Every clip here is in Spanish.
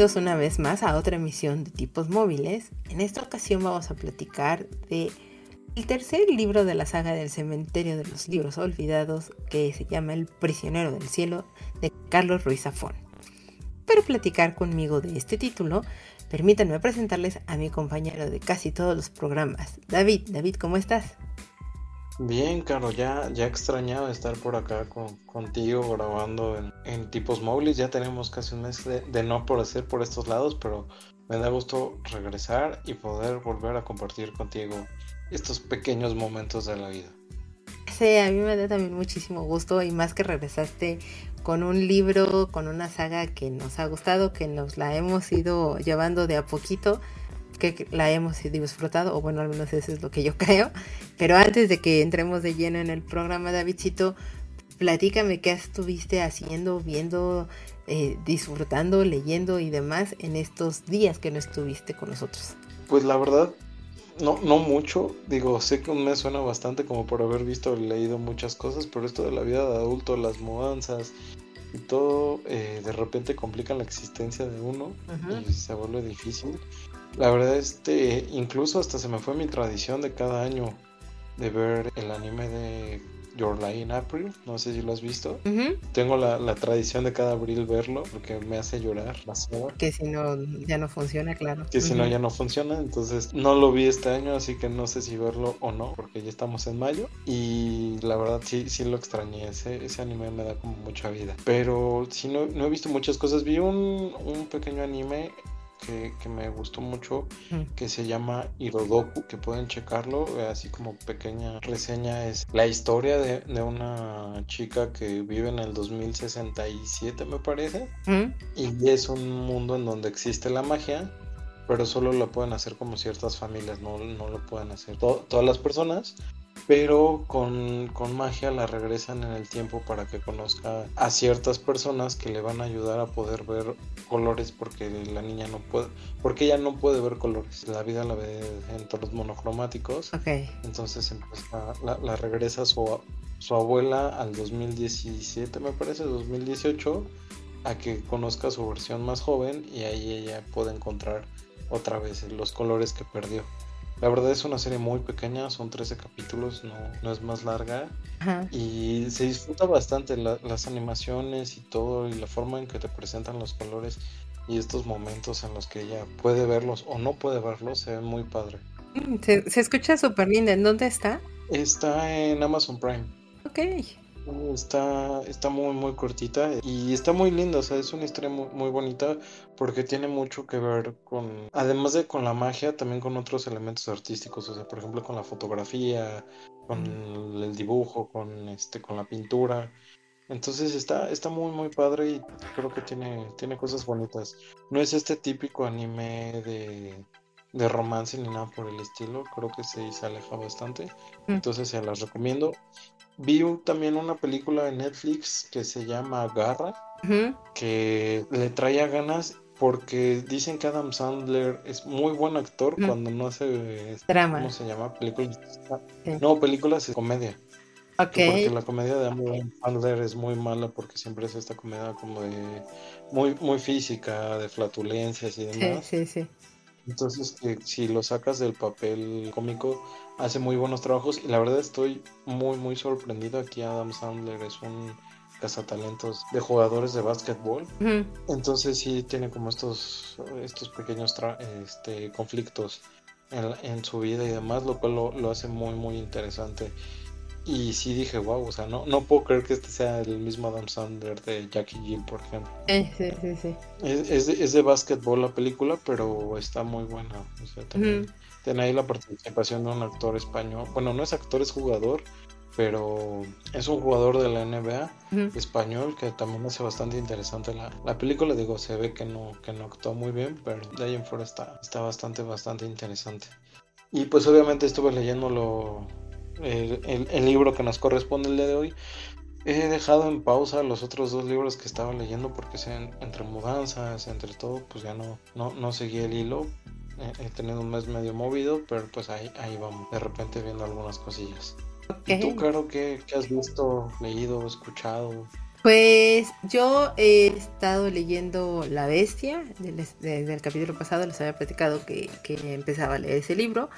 Bienvenidos una vez más a otra emisión de tipos móviles. En esta ocasión vamos a platicar de el tercer libro de la saga del cementerio de los libros olvidados que se llama El prisionero del cielo de Carlos Ruiz Zafón. Para platicar conmigo de este título, permítanme presentarles a mi compañero de casi todos los programas, David. David, ¿cómo estás? Bien, Carlos, ya, ya extrañaba estar por acá con, contigo grabando en, tipos móviles. Ya tenemos casi un mes de, no por hacer por estos lados, pero me da gusto regresar y poder volver a compartir contigo estos pequeños momentos de la vida. Sí, a mí me da también muchísimo gusto y más que regresaste con un libro, con una saga que nos ha gustado, que nos la hemos ido llevando de a poquito que la hemos disfrutado, o bueno, al menos eso es lo que yo creo. Pero antes de que entremos de lleno en el programa, Davidcito, platícame qué estuviste haciendo, viendo, eh, disfrutando, leyendo y demás en estos días que no estuviste con nosotros. Pues la verdad, no, no mucho. Digo, sé que un mes suena bastante como por haber visto y leído muchas cosas, pero esto de la vida de adulto, las mudanzas y todo, eh, de repente complican la existencia de uno y se vuelve difícil. La verdad, este, incluso hasta se me fue mi tradición de cada año de ver el anime de Your Lie in April, no sé si lo has visto. Tengo la, tradición de cada abril verlo porque me hace llorar Que si no, ya no funciona, claro. Que si no, ya no funciona, entonces no lo vi este año, así que no sé si verlo o no, porque ya estamos en mayo. Y la verdad sí, sí lo extrañé, ese, ese anime me da como mucha vida. Pero si no, no he visto muchas cosas, vi un, un pequeño anime que, me gustó mucho, que se llama Hirodoku, que pueden checarlo, eh, así como pequeña reseña, es la historia de, una chica que vive en el 2067, me parece, y es un mundo en donde existe la magia, pero solo lo pueden hacer como ciertas familias, no, no lo pueden hacer todas las personas pero con, magia la regresan en el tiempo para que conozca a ciertas personas que le van a ayudar a poder ver colores porque la niña no puede, porque ella no puede ver colores, la vida la ve en tonos monocromáticos, entonces la, la, regresa su, su abuela al 2017 me parece, 2018, a que conozca su versión más joven y ahí ella puede encontrar otra vez los colores que perdió. La verdad es una serie muy pequeña, son 13 capítulos, no, es más larga. Y se disfruta bastante las animaciones y todo, y la forma en que te presentan los colores y estos momentos en los que ella puede verlos o no puede verlos, se ven muy padre. Mm, se, se escucha súper linda. ¿En dónde está? Está en Amazon Prime. Ok. Está, está muy, muy cortita y está muy linda, o sea, es una historia muy, muy, bonita porque tiene mucho que ver con, además de con la magia, también con otros elementos artísticos, o sea, por ejemplo, con la fotografía, con el dibujo, con, este, con la pintura. Entonces está, está muy, muy padre y creo que tiene, tiene cosas bonitas. No es este típico anime de, de romance ni nada por el estilo, creo que se, se aleja bastante. Mm. Entonces se las recomiendo. Vi también una película de Netflix que se llama Garra, que le traía ganas porque dicen que Adam Sandler es muy buen actor cuando no hace drama. ¿Cómo se llama? Películas. No, películas de comedia. Porque la comedia de Adam Sandler es muy mala porque siempre es esta comedia como de muy muy física, de flatulencias y demás. Sí, sí, sí. Entonces, si lo sacas del papel cómico, hace muy buenos trabajos y la verdad estoy muy, muy sorprendido. Aquí Adam Sandler es un cazatalentos de jugadores de básquetbol. Entonces sí tiene como estos, estos pequeños este, conflictos en, en, su vida y demás, lo cual lo, lo hace muy, muy interesante. Y sí dije, wow, o sea, no, no puedo creer que este sea el mismo Adam Sandler de Jackie Jill, por ejemplo. Eh, sí, sí, sí. Es, es, de, es de básquetbol la película, pero está muy buena. O sea, también tiene ahí la participación de un actor español. Bueno, no es actor, es jugador, pero es un jugador de la NBA español que también hace bastante interesante la, la, película. Digo, se ve que no, que no actuó muy bien, pero de ahí en fuera está, está bastante, bastante interesante. Y pues obviamente estuve leyendo lo, el, el, libro que nos corresponde el día de hoy. He dejado en pausa los otros dos libros que estaba leyendo porque sean entre mudanzas, entre todo, pues ya no, no, no seguí el hilo. He, tenido un mes medio movido, pero pues ahí, ahí vamos, de repente viendo algunas cosillas. ¿Y tú, Caro, qué, qué has visto, leído, escuchado? Pues yo he estado leyendo La Bestia, desde el capítulo pasado les había platicado que, que, empezaba a leer ese libro.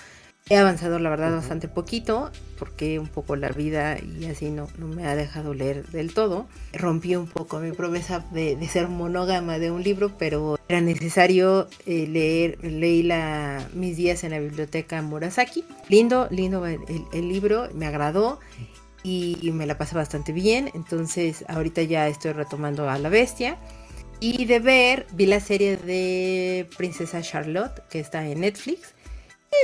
He avanzado, la verdad, bastante poquito, porque un poco la vida y así no, no me ha dejado leer del todo. Rompí un poco mi promesa de, ser monógama de un libro, pero era necesario eh, leer, leí la, mis días en la biblioteca Murasaki. Lindo, lindo el, el libro, me agradó y, me la pasé bastante bien. Entonces ahorita ya estoy retomando a la bestia. Y de ver, vi la serie de Princesa Charlotte, que está en Netflix.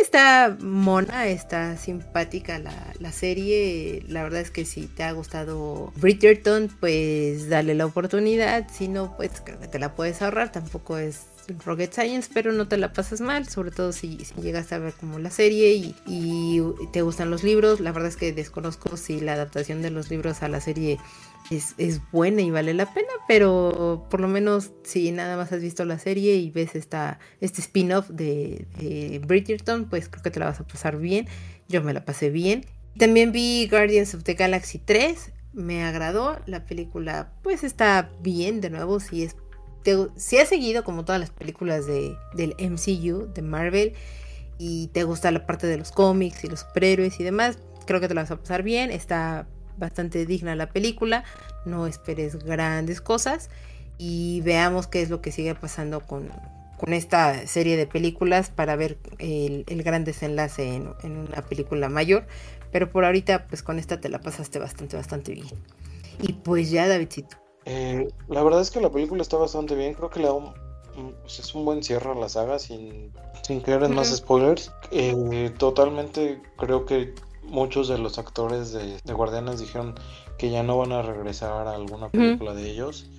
Está mona, está simpática la, la, serie. La verdad es que si te ha gustado Bridgerton, pues dale la oportunidad. Si no, pues te la puedes ahorrar. Tampoco es Rocket Science, pero no te la pasas mal, sobre todo si, si llegas a ver como la serie y, te gustan los libros. La verdad es que desconozco si la adaptación de los libros a la serie es, buena y vale la pena, pero por lo menos si nada más has visto la serie y ves esta, este spin-off de, de Bridgerton, pues creo que te la vas a pasar bien. Yo me la pasé bien. También vi Guardians of the Galaxy 3, me agradó. La película pues está bien, de nuevo, si es si has seguido como todas las películas de, del MCU, de Marvel, y te gusta la parte de los cómics y los superhéroes y demás, creo que te la vas a pasar bien. Está bastante digna la película. No esperes grandes cosas. Y veamos qué es lo que sigue pasando con, con esta serie de películas para ver el, gran desenlace en, en, una película mayor. Pero por ahorita, pues con esta te la pasaste bastante, bastante bien. Y pues ya, Davidcito, eh, la verdad es que la película está bastante bien. Creo que le da un, pues es un buen cierre a la saga sin, sin creer en más spoilers. Eh, totalmente creo que muchos de los actores de, Guardianes dijeron que ya no van a regresar a alguna película de ellos.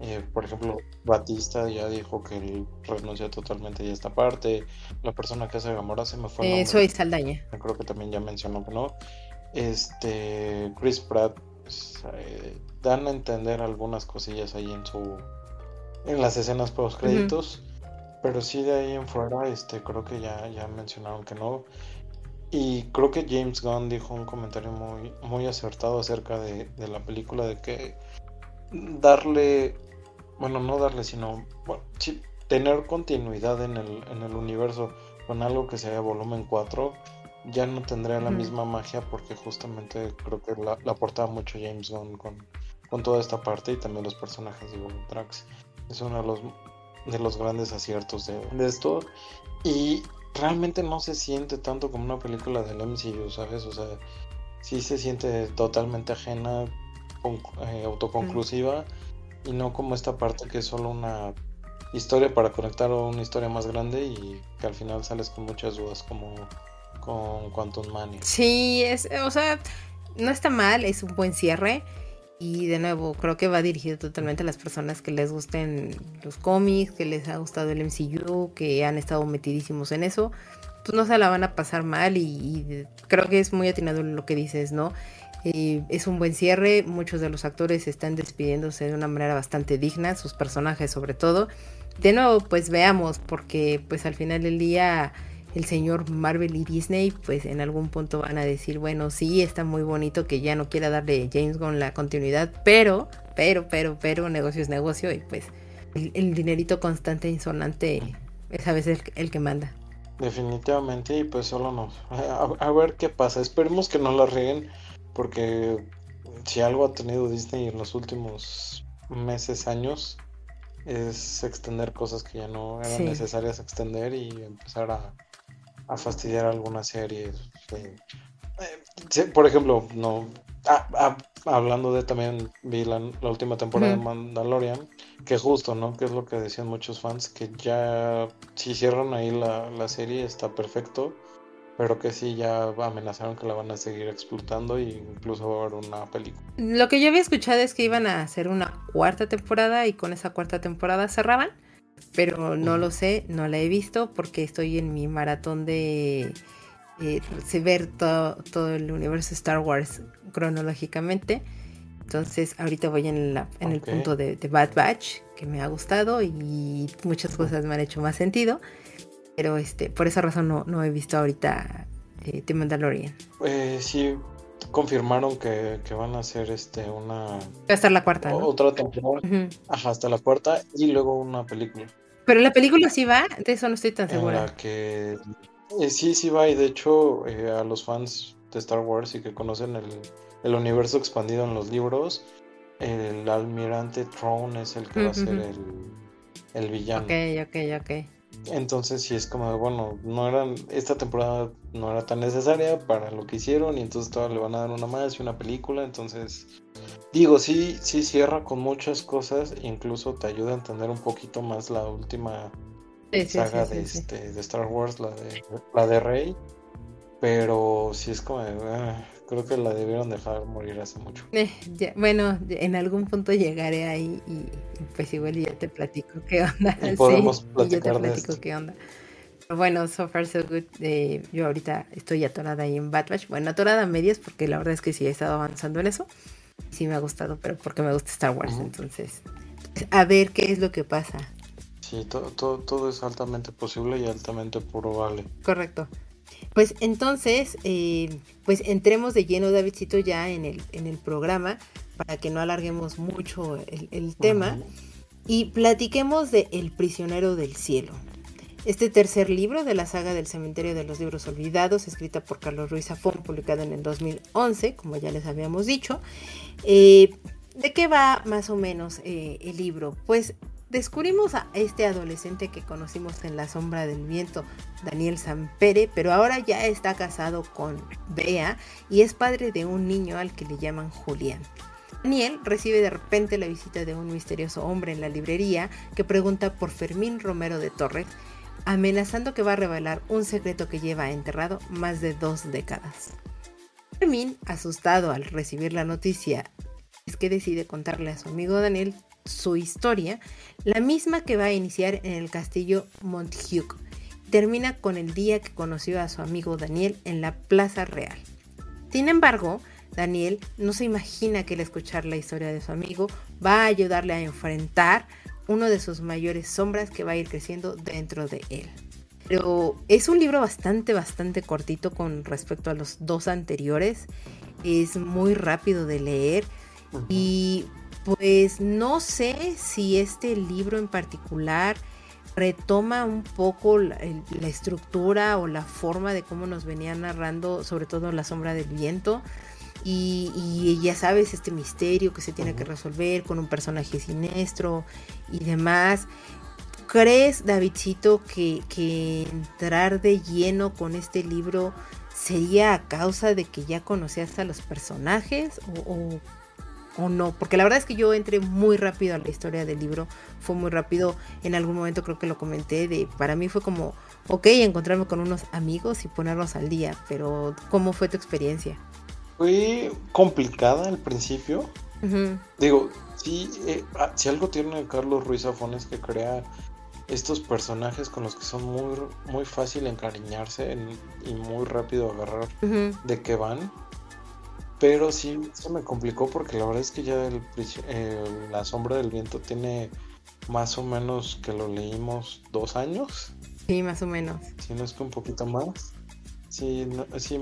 Eh, por ejemplo, Batista ya dijo que él renunció totalmente a esta parte. La persona que hace Gamora se me fue. Eh, soy Saldaña. Creo que también ya mencionó que no. Este, Chris Pratt pues, dan a entender algunas cosillas ahí en su en las escenas post créditos pero sí de ahí en fuera este creo que ya ya mencionaron que no y creo que James Gunn dijo un comentario muy muy acertado acerca de, la película de que darle bueno no darle sino bueno, sí, tener continuidad en el, en el universo con algo que sea volumen 4 ya no tendría la misma magia porque justamente creo que la, la aportaba mucho James Gunn con, con toda esta parte y también los personajes de Drax. Es uno de los, de los grandes aciertos de, esto. Y realmente no se siente tanto como una película del MCU, ¿sabes? O sea, sí se siente totalmente ajena, eh, autoconclusiva, y no como esta parte que es solo una historia para conectar a una historia más grande y que al final sales con muchas dudas como con Quantum Mania. Sí, es, o sea, no está mal, es un buen cierre. Y de nuevo, creo que va dirigido totalmente a las personas que les gusten los cómics, que les ha gustado el MCU, que han estado metidísimos en eso. Pues no se la van a pasar mal y, creo que es muy atinado lo que dices, ¿no? Eh, es un buen cierre, muchos de los actores están despidiéndose de una manera bastante digna, sus personajes sobre todo. De nuevo, pues veamos, porque pues al final del día el señor Marvel y Disney, pues en algún punto van a decir, bueno, sí, está muy bonito que ya no quiera darle James Gunn la continuidad, pero, pero, pero, pero, negocio es negocio y pues el, dinerito constante e insonante es a veces el, que manda. Definitivamente, y pues solo nos. A, ver qué pasa. Esperemos que no la rieguen, porque si algo ha tenido Disney en los últimos meses, años, es extender cosas que ya no eran necesarias extender y empezar a, a fastidiar alguna serie. Eh, por ejemplo, no hablando de también vi la, última temporada de Mandalorian, que justo, ¿no? Que es lo que decían muchos fans, que ya si cierran ahí la, serie está perfecto. pero que sí ya amenazaron que la van a seguir explotando e incluso va a haber una película. Lo que yo había escuchado es que iban a hacer una cuarta temporada y con esa cuarta temporada cerraban, pero no lo sé, no la he visto porque estoy en mi maratón de eh, ver todo, todo el universo Star Wars cronológicamente. Entonces ahorita voy en, la, en el punto de, de, Bad Batch, que me ha gustado y muchas cosas me han hecho más sentido. Pero este, por esa razón no, no he visto ahorita eh, The Mandalorian. Eh, sí, confirmaron que, que, van a hacer este una. Va a estar la cuarta. ¿no? Otra temporada. Ajá, hasta la cuarta y luego una película. Pero la película sí va, de eso no estoy tan segura. que eh, sí, sí va, y de hecho eh, a los fans de Star Wars y que conocen el, el universo expandido en los libros, el almirante Throne es el que va a ser el, el villano. Ok, ok, ok. Entonces sí es como, bueno, no eran, esta temporada no era tan necesaria para lo que hicieron y entonces todavía le van a dar una más y una película, entonces digo, sí, sí cierra con muchas cosas, incluso te ayuda a entender un poquito más la última saga de, este, de Star Wars, la de, la de Rey, pero sí es como, ah, creo que la debieron dejar morir hace mucho. Eh, bueno, en algún punto llegaré ahí y pues igual ya te platico qué onda. Y podemos platicar te platico qué onda. bueno, so far so good. Eh, yo ahorita estoy atorada ahí en Bad Batch. Bueno, atorada a medias porque la verdad es que sí he estado avanzando en eso. Sí me ha gustado, pero porque me gusta Star Wars. Entonces, a ver qué es lo que pasa. Sí, todo, todo, todo es altamente posible y altamente probable. Correcto. Pues entonces, eh, pues entremos de lleno, Davidcito, ya en el, en el programa, para que no alarguemos mucho el, tema, y platiquemos de El prisionero del cielo. Este tercer libro de la saga del Cementerio de los Libros Olvidados, escrita por Carlos Ruiz Zafón, publicado en el 2011, como ya les habíamos dicho. Eh, ¿De qué va más o menos eh, el libro? Pues Descubrimos a este adolescente que conocimos en La sombra del viento, Daniel Sampere, pero ahora ya está casado con Bea y es padre de un niño al que le llaman Julián. Daniel recibe de repente la visita de un misterioso hombre en la librería que pregunta por Fermín Romero de Torres, amenazando que va a revelar un secreto que lleva enterrado más de dos décadas. Fermín, asustado al recibir la noticia, es que decide contarle a su amigo Daniel su historia, la misma que va a iniciar en el castillo Monthug. Termina con el día que conoció a su amigo Daniel en la Plaza Real. Sin embargo, Daniel no se imagina que el escuchar la historia de su amigo va a ayudarle a enfrentar uno de sus mayores sombras que va a ir creciendo dentro de él. Pero es un libro bastante, bastante cortito con respecto a los dos anteriores. Es muy rápido de leer y pues no sé si este libro en particular retoma un poco la, estructura o la forma de cómo nos venía narrando, sobre todo La sombra del viento. Y, ya sabes, este misterio que se tiene que resolver con un personaje siniestro y demás. ¿Crees, Davidcito, que, que entrar de lleno con este libro sería a causa de que ya conocías a los personajes? ¿O, o o no, porque la verdad es que yo entré muy rápido a la historia del libro, fue muy rápido, en algún momento creo que lo comenté, de para mí fue como, ok, encontrarme con unos amigos y ponerlos al día, pero ¿cómo fue tu experiencia? Fue complicada al principio, digo, sí, eh, ah, si algo tiene Carlos Ruiz Zafón es que crea estos personajes con los que son muy, muy fácil encariñarse y muy rápido agarrar de qué van. Pero sí, se me complicó porque la verdad es que ya el, La Sombra del Viento tiene más o menos que lo leímos dos años. Sí, más o menos. Si no es que un poquito más. Sí, no, sí,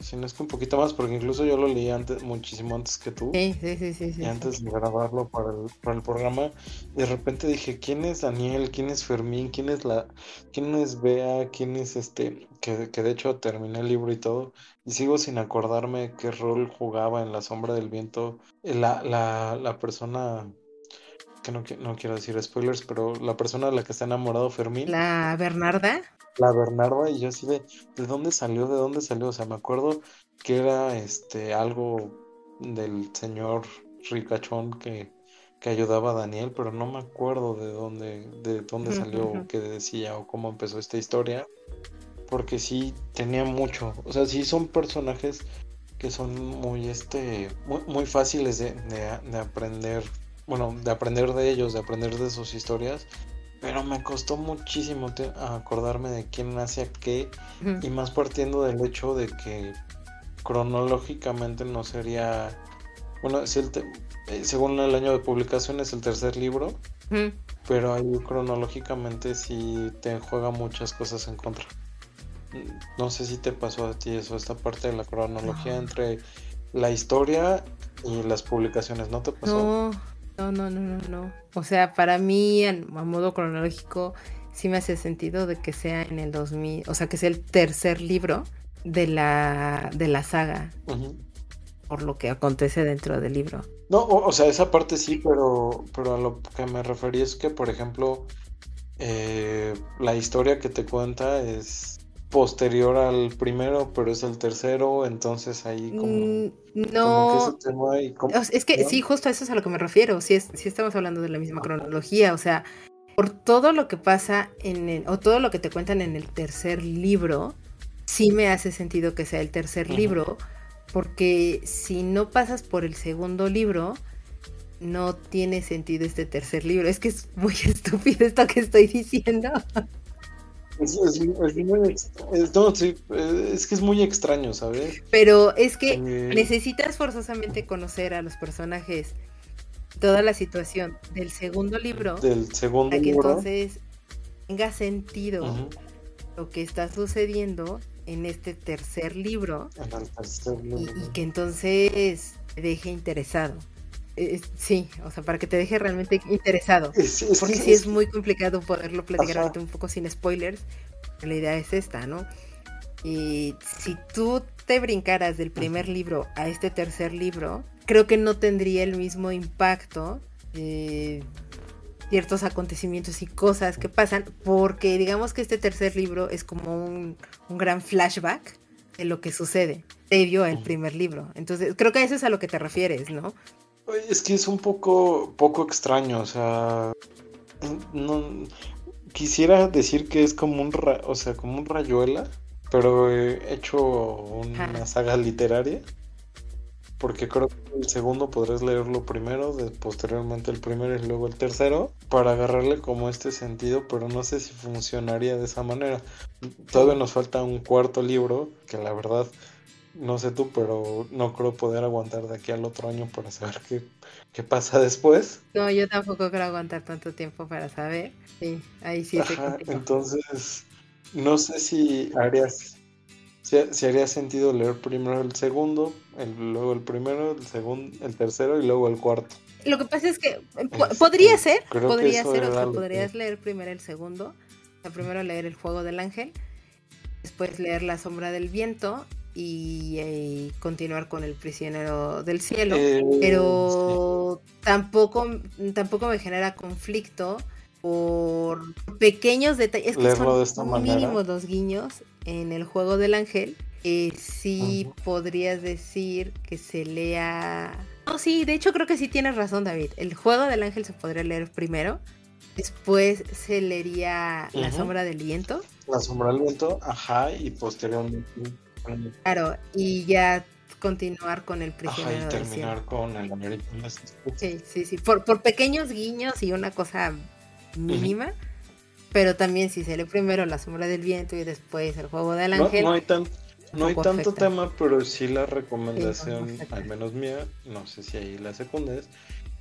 si no es que un poquito más, porque incluso yo lo leí antes, muchísimo antes que tú. Sí, sí, sí, sí. Y antes de grabarlo para el, para el programa, de repente dije, ¿quién es Daniel? ¿Quién es Fermín? ¿Quién es la, quién es Bea? ¿Quién es este? Que, que de hecho terminé el libro y todo, y sigo sin acordarme qué rol jugaba en La Sombra del Viento la, la, la persona que no, no quiero decir spoilers, pero la persona de la que está enamorado Fermín. La Bernarda la Bernarda y yo así de, ¿de dónde salió? ¿De dónde salió? O sea, me acuerdo que era este algo del señor ricachón que, que ayudaba a Daniel, pero no me acuerdo de dónde, de dónde salió, qué decía o cómo empezó esta historia. Porque sí tenía mucho. O sea, sí son personajes que son muy, este, muy, fáciles de, aprender. Bueno, de aprender de ellos, de aprender de sus historias. Pero me costó muchísimo acordarme de quién hacía qué. Y más partiendo del hecho de que cronológicamente no sería. Bueno, el eh, según el año de publicación es el tercer libro. Pero ahí cronológicamente sí te juega muchas cosas en contra. No sé si te pasó a ti eso, esta parte de la cronología entre la historia y las publicaciones, ¿no te pasó? No, no, no, no, no. O sea, para mí, a modo cronológico, sí me hace sentido de que sea en el 2000, o sea, que sea el tercer libro de la, de la saga, por lo que acontece dentro del libro. No, o, sea, esa parte sí, pero, pero a lo que me refería es que, por ejemplo, eh, la historia que te cuenta es posterior al primero, pero es el tercero, entonces ahí como... Mm, no, es que sí, justo a eso es a lo que me refiero, si, es, si estamos hablando de la misma cronología, o sea, por todo lo que pasa en el, o todo lo que te cuentan en el tercer libro, sí me hace sentido que sea el tercer libro, porque si no pasas por el segundo libro, no tiene sentido este tercer libro. Es que es muy estúpido esto que estoy diciendo. Es, que es muy extraño, ¿sabes? Pero es que eh, necesitas forzosamente conocer a los personajes, toda la situación del segundo libro, del segundo para que entonces tenga sentido lo que está sucediendo en este tercer libro, Y, que entonces te deje interesado. Sí, o sea, para que te deje realmente interesado. porque sí es muy complicado poderlo platicar ahorita un poco sin spoilers. La idea es esta, ¿no? Y si tú te brincaras del primer libro a este tercer libro, creo que no tendría el mismo impacto. Eh, ciertos acontecimientos y cosas que pasan, porque digamos que este tercer libro es como un, gran flashback de lo que sucede previo al primer libro. Entonces, creo que eso es a lo que te refieres, ¿no? Es que es un poco, poco extraño, o sea, quisiera decir que es como un, o sea, como un rayuela, pero he hecho una saga literaria porque creo que el segundo podrás leerlo primero, posteriormente el primero y luego el tercero, para agarrarle como este sentido, pero no sé si funcionaría de esa manera. Todavía nos falta un cuarto libro, que la verdad, no sé tú, pero no creo poder aguantar de aquí al otro año para saber qué, qué pasa después. No, yo tampoco creo aguantar tanto tiempo para saber. Sí, ahí sí. Ajá, entonces, no sé si harías si, haría sentido leer primero el segundo, luego el primero, el segundo, el tercero y luego el cuarto. Lo que pasa es que eh, este, podría ser, podría ser, o sea, podrías leer primero el segundo, o sea, primero leer el juego del ángel, después leer la sombra del viento y, eh, continuar con el prisionero del cielo, eh, pero tampoco, tampoco me genera conflicto por pequeños detalles, es que son mínimos los guiños en el juego del ángel, eh, sí podrías decir que se lea... No, sí, de hecho creo que sí tienes razón David. El juego del ángel se podría leer primero, después se leería La sombra del viento. La sombra del viento, ajá, y posteriormente... Claro, y ya continuar con el prisionero ajá, y terminar con el American Sí, sí, sí, por, por pequeños guiños y una cosa mínima. Pero también si se lee primero La sombra del viento y después El juego del ángel. No, hay, no hay tanto tema, pero sí la recomendación, al menos mía, no sé si ahí la secundes,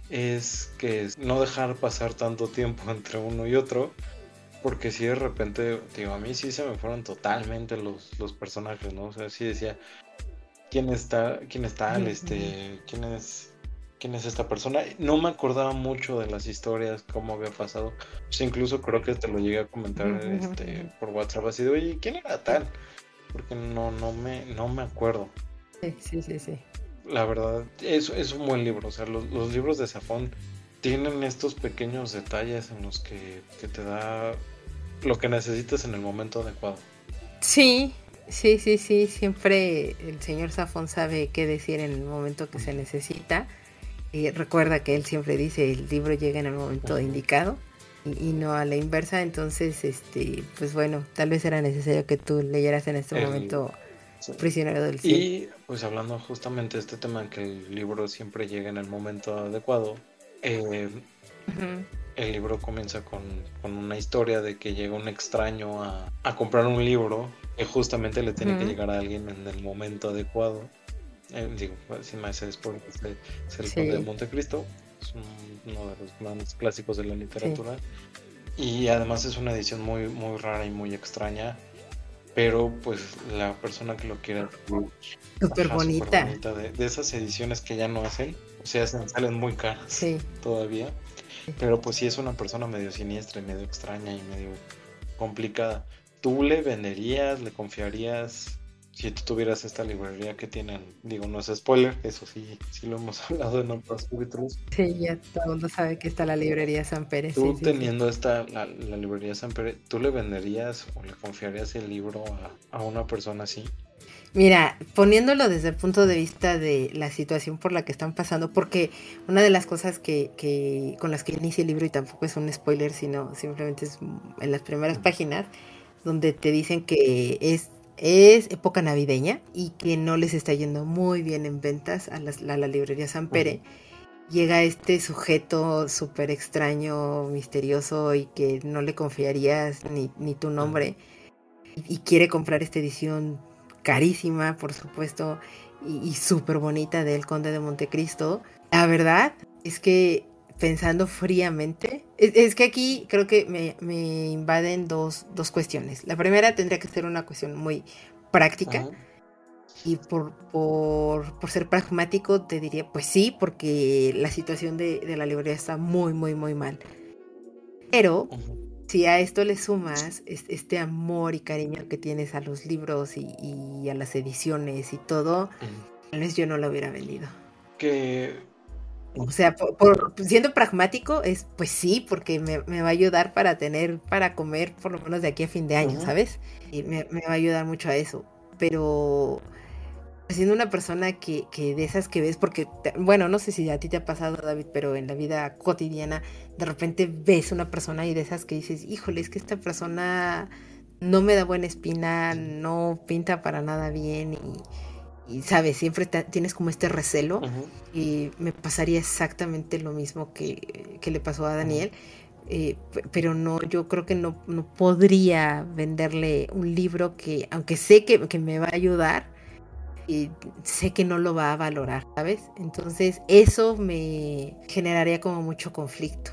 es que no dejar pasar tanto tiempo entre uno y otro. Porque si de repente, digo, a mí sí se me fueron totalmente los, los personajes, ¿no? O sea, sí decía, ¿quién está, quién está, este, quién es quién es esta persona. No me acordaba mucho de las historias, cómo había pasado. Pues incluso creo que te lo llegué a comentar este, por WhatsApp así de, oye, ¿quién era tal? Porque no, no me, no me acuerdo. Sí, sí, sí, sí. La verdad, es, es un buen libro. O sea, los, libros de Safón tienen estos pequeños detalles en los que, que te da lo que necesitas en el momento adecuado. Sí, sí, sí, sí. Siempre el señor Safón sabe qué decir en el momento que se necesita recuerda que él siempre dice el libro llega en el momento indicado. y, no a la inversa. Entonces, este, pues bueno, tal vez era necesario que tú leyeras en este momento Prisionero del Cielo. Y pues hablando justamente de este tema, que el libro siempre llega en el momento adecuado, eh, el libro comienza con, una historia de que llega un extraño a, comprar un libro que justamente le tiene que llegar a alguien en el momento adecuado. Eh, digo, sin más después es el Conde de Montecristo, es uno de los grandes clásicos de la literatura. Y además es una edición muy, muy rara y muy extraña. Pero pues la persona que lo quiera súper bonita. de, de, esas ediciones que ya no hacen, o sea, salen muy caras todavía. Pero pues sí es una persona medio siniestra y medio extraña y medio complicada. ¿Tú le venderías, le confiarías si tú tuvieras esta librería que tienen? Digo, no es spoiler, eso sí, sí lo hemos hablado en otros capítulos. Sí, ya todo el mundo sabe que está la librería San Pérez. Tú teniendo esta, la, librería San Pérez, ¿tú le venderías o le confiarías el libro a, a una persona así? Mira, poniéndolo desde el punto de vista de la situación por la que están pasando, porque una de las cosas que, que con las que inicia el libro, y tampoco es un spoiler, sino simplemente es en las primeras páginas, donde te dicen que es, es época navideña y que no les está yendo muy bien en ventas a, la librería San Pere. Llega este sujeto súper extraño, misterioso y que no le confiarías ni, ni tu nombre y quiere comprar esta edición carísima, por supuesto, y, súper bonita del Conde de Montecristo. La verdad es que pensando fríamente, es, que aquí creo que me, invaden dos, cuestiones. La primera tendría que ser una cuestión muy práctica. Y por, por, ser pragmático te diría, pues sí, porque la situación de, la librería está muy, muy, muy mal. Pero si a esto le sumas este amor y cariño que tienes a los libros y, a las ediciones y todo, tal vez yo no lo hubiera vendido. Que... O sea, por, siendo pragmático, es pues sí, porque me, va a ayudar para tener, para comer por lo menos de aquí a fin de año, ¿sabes? Y me, me va a ayudar mucho a eso. Pero siendo una persona que, que, de esas que ves, porque, bueno, no sé si a ti te ha pasado, David, pero en la vida cotidiana, de repente ves una persona y de esas que dices, híjole, es que esta persona no me da buena espina, no pinta para nada bien y, sabes, siempre tienes como este recelo y me pasaría exactamente lo mismo que, que le pasó a Daniel. Eh, pero no, yo creo que no, no podría venderle un libro que, aunque sé que, que me va a ayudar, y sé que no lo va a valorar, ¿sabes? Entonces eso me generaría como mucho conflicto.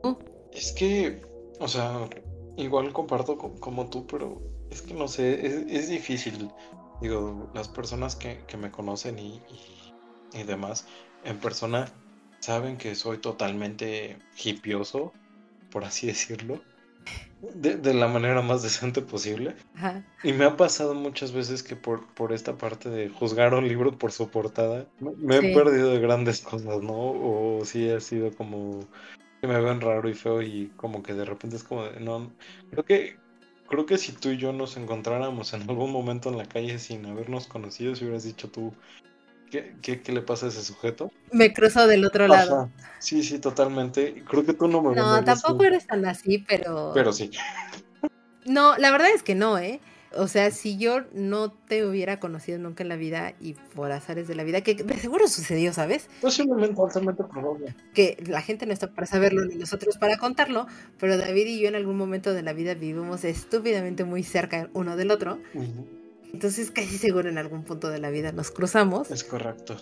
¿Tú? Es que, o sea, igual comparto como tú, pero es que no sé, es, difícil. Digo, las personas que, me conocen y, y, demás en persona saben que soy totalmente hipioso, por así decirlo de, la manera más decente posible. Y me ha pasado muchas veces que por, por esta parte de juzgar un libro por su portada, me he perdido de grandes cosas, ¿no? O sí ha sido como que me ven raro y feo y como que de repente es como de, no, creo que creo que si tú y yo nos encontráramos en algún momento en la calle sin habernos conocido, si hubieras dicho tú, ¿Qué, qué, le pasa a ese sujeto? Me cruzo del otro lado. Sí, sí, totalmente. Creo que tú no me No, tampoco eres tan así, pero. Pero sí. No, la verdad es que no, ¿eh? O sea, si yo no te hubiera conocido nunca en la vida y por azares de la vida, que de seguro sucedió, ¿sabes? Posiblemente, altamente probable. Que la gente no está para saberlo ni nosotros para contarlo, pero David y yo en algún momento de la vida vivimos estúpidamente muy cerca uno del otro. Entonces casi seguro en algún punto de la vida nos cruzamos. Es correcto.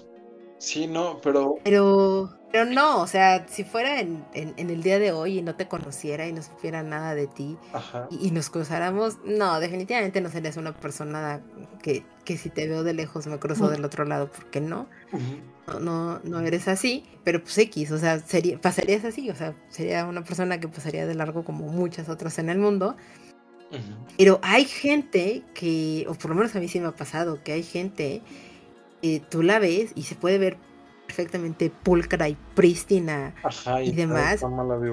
Sí, no, pero... Pero, pero no, o sea, si fuera en, en, el día de hoy y no te conociera y no supiera nada de ti Y, nos cruzáramos, no, definitivamente no serías una persona que, que si te veo de lejos me cruzo del otro lado, porque no. no, no, no eres así, pero pues X, o sea, sería, pasarías así, o sea, sería una persona que pasaría de largo como muchas otras en el mundo pero hay gente que, o por lo menos a mí sí me ha pasado, que hay gente que tú la ves y se puede ver perfectamente pulcra y prístina y, demás,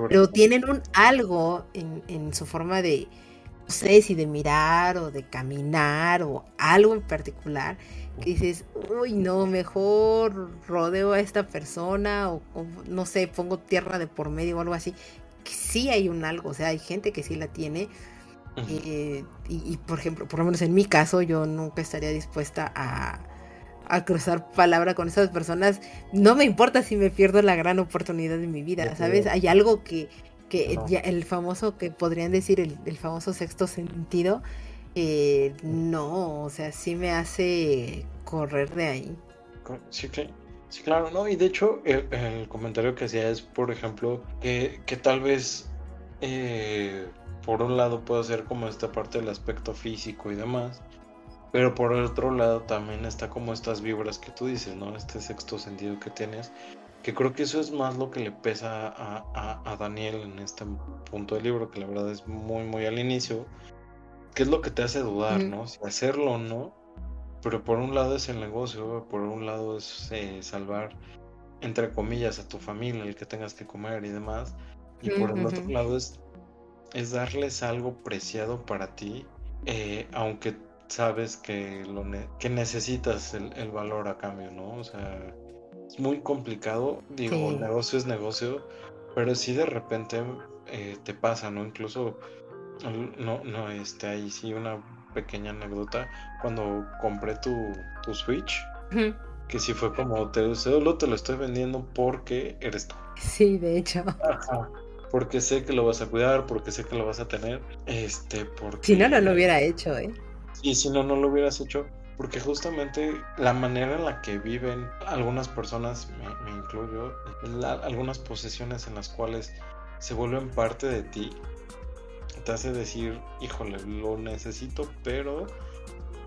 pero tienen un algo en, su forma de, no sé si de mirar o de caminar o algo en particular que dices, uy, no, mejor rodeo a esta persona o, o, no sé, pongo tierra de por medio o algo así, que sí hay un algo, o sea, hay gente que sí la tiene. Eh, y, por ejemplo, por lo menos en mi caso, yo nunca estaría dispuesta a, a cruzar palabra con esas personas. No me importa si me pierdo la gran oportunidad de mi vida, ¿sabes? Hay algo que, que ya, el famoso, que podrían decir el, el famoso sexto sentido, eh, no, o sea, sí me hace correr de ahí. Sí, sí claro, ¿no? Y de hecho, el, comentario que hacía es, por ejemplo, que, que tal vez, eh, por un lado, puedo ser como esta parte del aspecto físico y demás, pero por el otro lado también está como estas vibras que tú dices, ¿no? Este sexto sentido que tienes, que creo que eso es más lo que le pesa a, a Daniel en este punto del libro, que la verdad es muy, muy al inicio ¿qué es lo que te hace dudar, no? Si hacerlo o no. Pero por un lado es el negocio, por un lado es eh, salvar, entre comillas, a tu familia, el que tengas que comer y demás. Y por el otro lado es, es darles algo preciado para ti, eh, aunque sabes que, lo que necesitas el, valor a cambio, ¿no? O sea, es muy complicado. Digo, negocio es negocio, pero si de repente eh, te pasa, ¿no? Incluso no, no, este, ahí sí una pequeña anécdota. Cuando compré tu, tu Switch, que sí fue como, te, solo te lo estoy vendiendo porque eres tú. Sí, de hecho. Porque sé que lo vas a cuidar, porque sé que lo vas a tener. Este, porque. Si no, no lo hubiera hecho, ¿eh? Y si no, no lo hubieras hecho. Porque justamente la manera en la que viven algunas personas, me, incluyo, algunas posesiones en las cuales se vuelven parte de ti, te hace decir, híjole, lo necesito, pero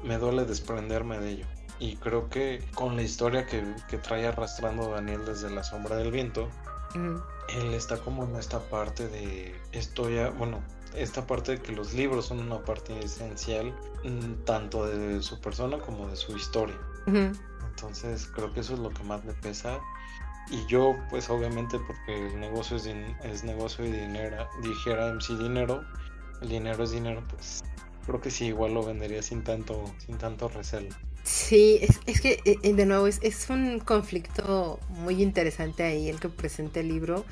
me duele desprenderme de ello. Y creo que con la historia que, trae arrastrando Daniel desde la sombra del viento, él está como en esta parte de, estoy, bueno, esta parte de que los libros son una parte esencial mm, tanto de su persona como de su historia. Entonces creo que eso es lo que más me pesa y yo, pues obviamente, porque el negocio es, es negocio y dinero, dijera MC Dinero, el dinero es dinero, pues creo que sí, igual lo vendería sin tanto, sin tanto recelo. Sí, es, es que eh, eh, de nuevo es, es, un conflicto muy interesante ahí el que presenta el libro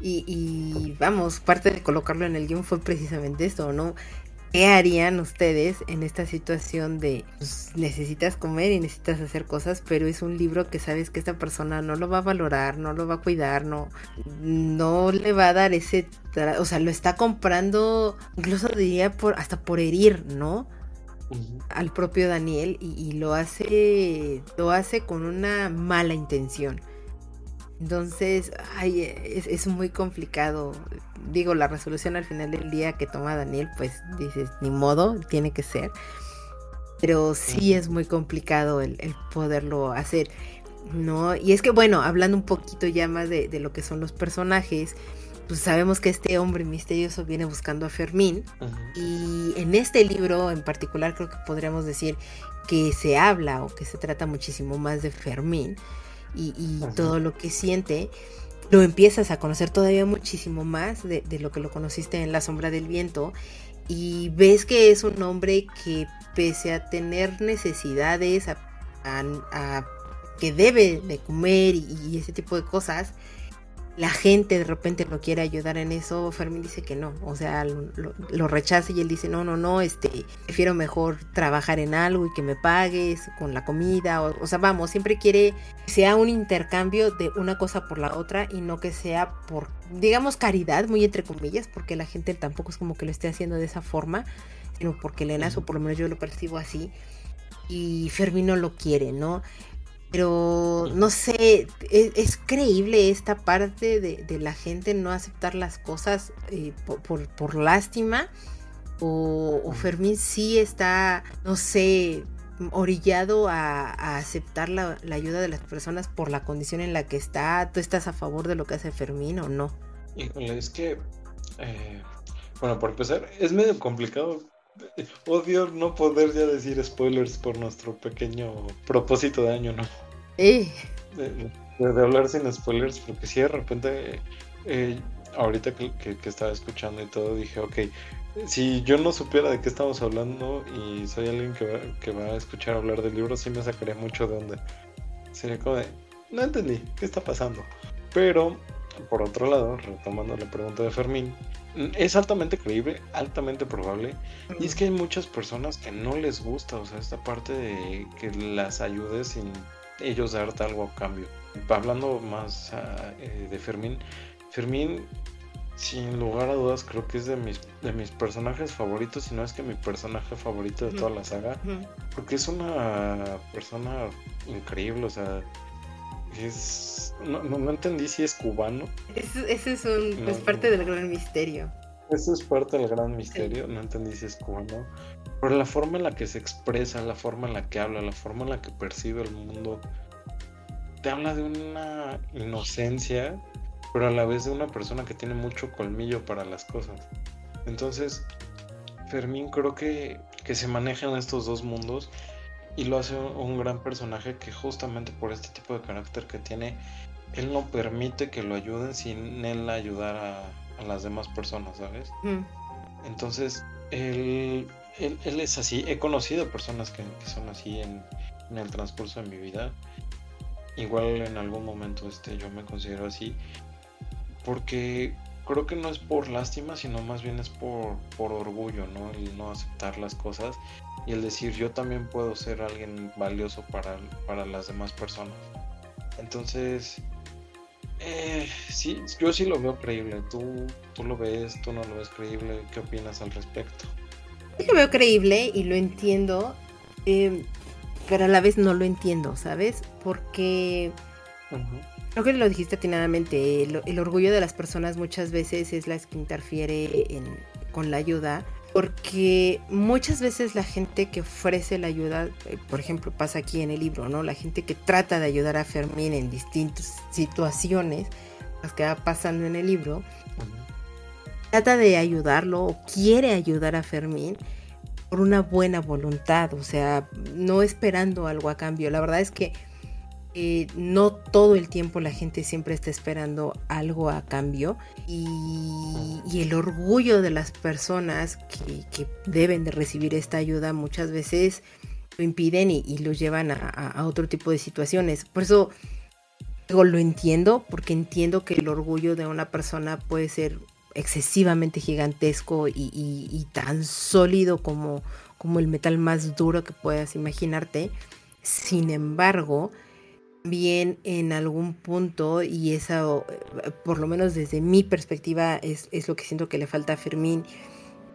y, vamos, parte de colocarlo en el guion fue precisamente esto, ¿no? ¿Qué harían ustedes en esta situación de pues, necesitas comer y necesitas hacer cosas, pero es un libro que sabes que esta persona no lo va a valorar, no lo va a cuidar, no, no le va a dar ese, o sea, lo está comprando, incluso diría por hasta por herir, ¿no? Al propio Daniel y, y, lo hace lo hace con una mala intención entonces ay, es, es muy complicado digo, la resolución al final del día que toma Daniel, pues dices, ni modo, tiene que ser. Pero sí es muy complicado el, poderlo hacer. ¿no? Y es que, bueno, hablando un poquito ya más de, lo que son los personajes, pues sabemos que este hombre misterioso viene buscando a Fermín. Y en este libro en particular creo que podríamos decir que se habla o que se trata muchísimo más de Fermín y, todo lo que siente lo empiezas a conocer todavía muchísimo más de, lo que lo conociste en La Sombra del Viento y ves que es un hombre que pese a tener necesidades, a, que debe de comer y, ese tipo de cosas, la gente de repente lo quiere ayudar en eso, Fermín dice que no, o sea, lo, rechaza y él dice, no, no, no, este, prefiero mejor trabajar en algo y que me pagues con la comida, o, sea, vamos, siempre quiere que sea un intercambio de una cosa por la otra y no que sea por, digamos, caridad, muy entre comillas, porque la gente tampoco es como que lo esté haciendo de esa forma, sino porque le nace, o por lo menos yo lo percibo así, y Fermín no lo quiere, ¿no? Pero no sé, e, es, creíble esta parte de, la gente no aceptar las cosas eh, por, lástima. O, Fermín sí está, no sé, orillado a, aceptar la, ayuda de las personas por la condición en la que está. ¿Tú estás a favor de lo que hace Fermín o no? Híjole, es que, eh, bueno, por empezar, es medio complicado Odio no poder ya decir spoilers por nuestro pequeño propósito de año, ¿no? De, hablar sin spoilers, porque si de repente, eh, ahorita que, estaba escuchando y todo, dije, ok, si yo no supiera de qué estamos hablando y soy alguien que va, que va a escuchar hablar del libro, sí me sacaría mucho de onda. Sería como de, no entendí, ¿qué está pasando? Pero por otro lado, retomando la pregunta de Fermín, es altamente creíble, altamente probable. Y es que hay muchas personas que no les gusta, o sea, esta parte de que las ayudes sin ellos darte algo a cambio. Hablando más eh, de Fermín, Fermín, sin lugar a dudas, creo que es de mis, de mis personajes favoritos, si no es que mi personaje favorito de toda la saga, porque es una persona increíble, o sea, es... No, no, entendí si es cubano. Ese es, un, es parte del gran misterio. Eso es parte del gran misterio, no entendí si es cubano. Pero la forma en la que se expresa, la forma en la que habla, la forma en la que percibe el mundo, te habla de una inocencia, pero a la vez de una persona que tiene mucho colmillo para las cosas. Entonces, Fermín creo que, que se maneja en estos dos mundos y lo hace un, gran personaje que justamente por este tipo de carácter que tiene, él no permite que lo ayuden sin él ayudar a, las demás personas, ¿sabes? Mm. Entonces, él, él, es así. He conocido personas que, son así en, el transcurso de mi vida. Igual en algún momento este, yo me considero así. Porque creo que no es por lástima, sino más bien es por, por orgullo, ¿no? El no aceptar las cosas y el decir yo también puedo ser alguien valioso para, para las demás personas. Entonces, eh, sí, yo sí lo veo creíble. ¿Tú, tú lo ves, tú no lo ves creíble. ¿Qué opinas al respecto? Yo lo veo creíble y lo entiendo, eh, pero a la vez no lo entiendo, ¿sabes? Porque... Creo que lo dijiste atinadamente, el, orgullo de las personas muchas veces es la que interfiere con la ayuda porque muchas veces la gente que ofrece la ayuda, eh, por ejemplo, pasa aquí en el libro, ¿no? La gente que trata de ayudar a Fermín en distintas situaciones, las que va pasando en el libro, trata de ayudarlo o quiere ayudar a Fermín por una buena voluntad, o sea, no esperando algo a cambio. La verdad es que eh, no todo el tiempo la gente siempre está esperando algo a cambio y, el orgullo de las personas que, deben de recibir esta ayuda muchas veces lo impiden y, lo llevan a, otro tipo de situaciones. Por eso digo, lo entiendo, porque entiendo que el orgullo de una persona puede ser excesivamente gigantesco y, tan sólido como, como el metal más duro que puedas imaginarte. Sin embargo, bien en algún punto, y eh, por lo menos desde mi perspectiva, es, lo que siento que le falta a Fermín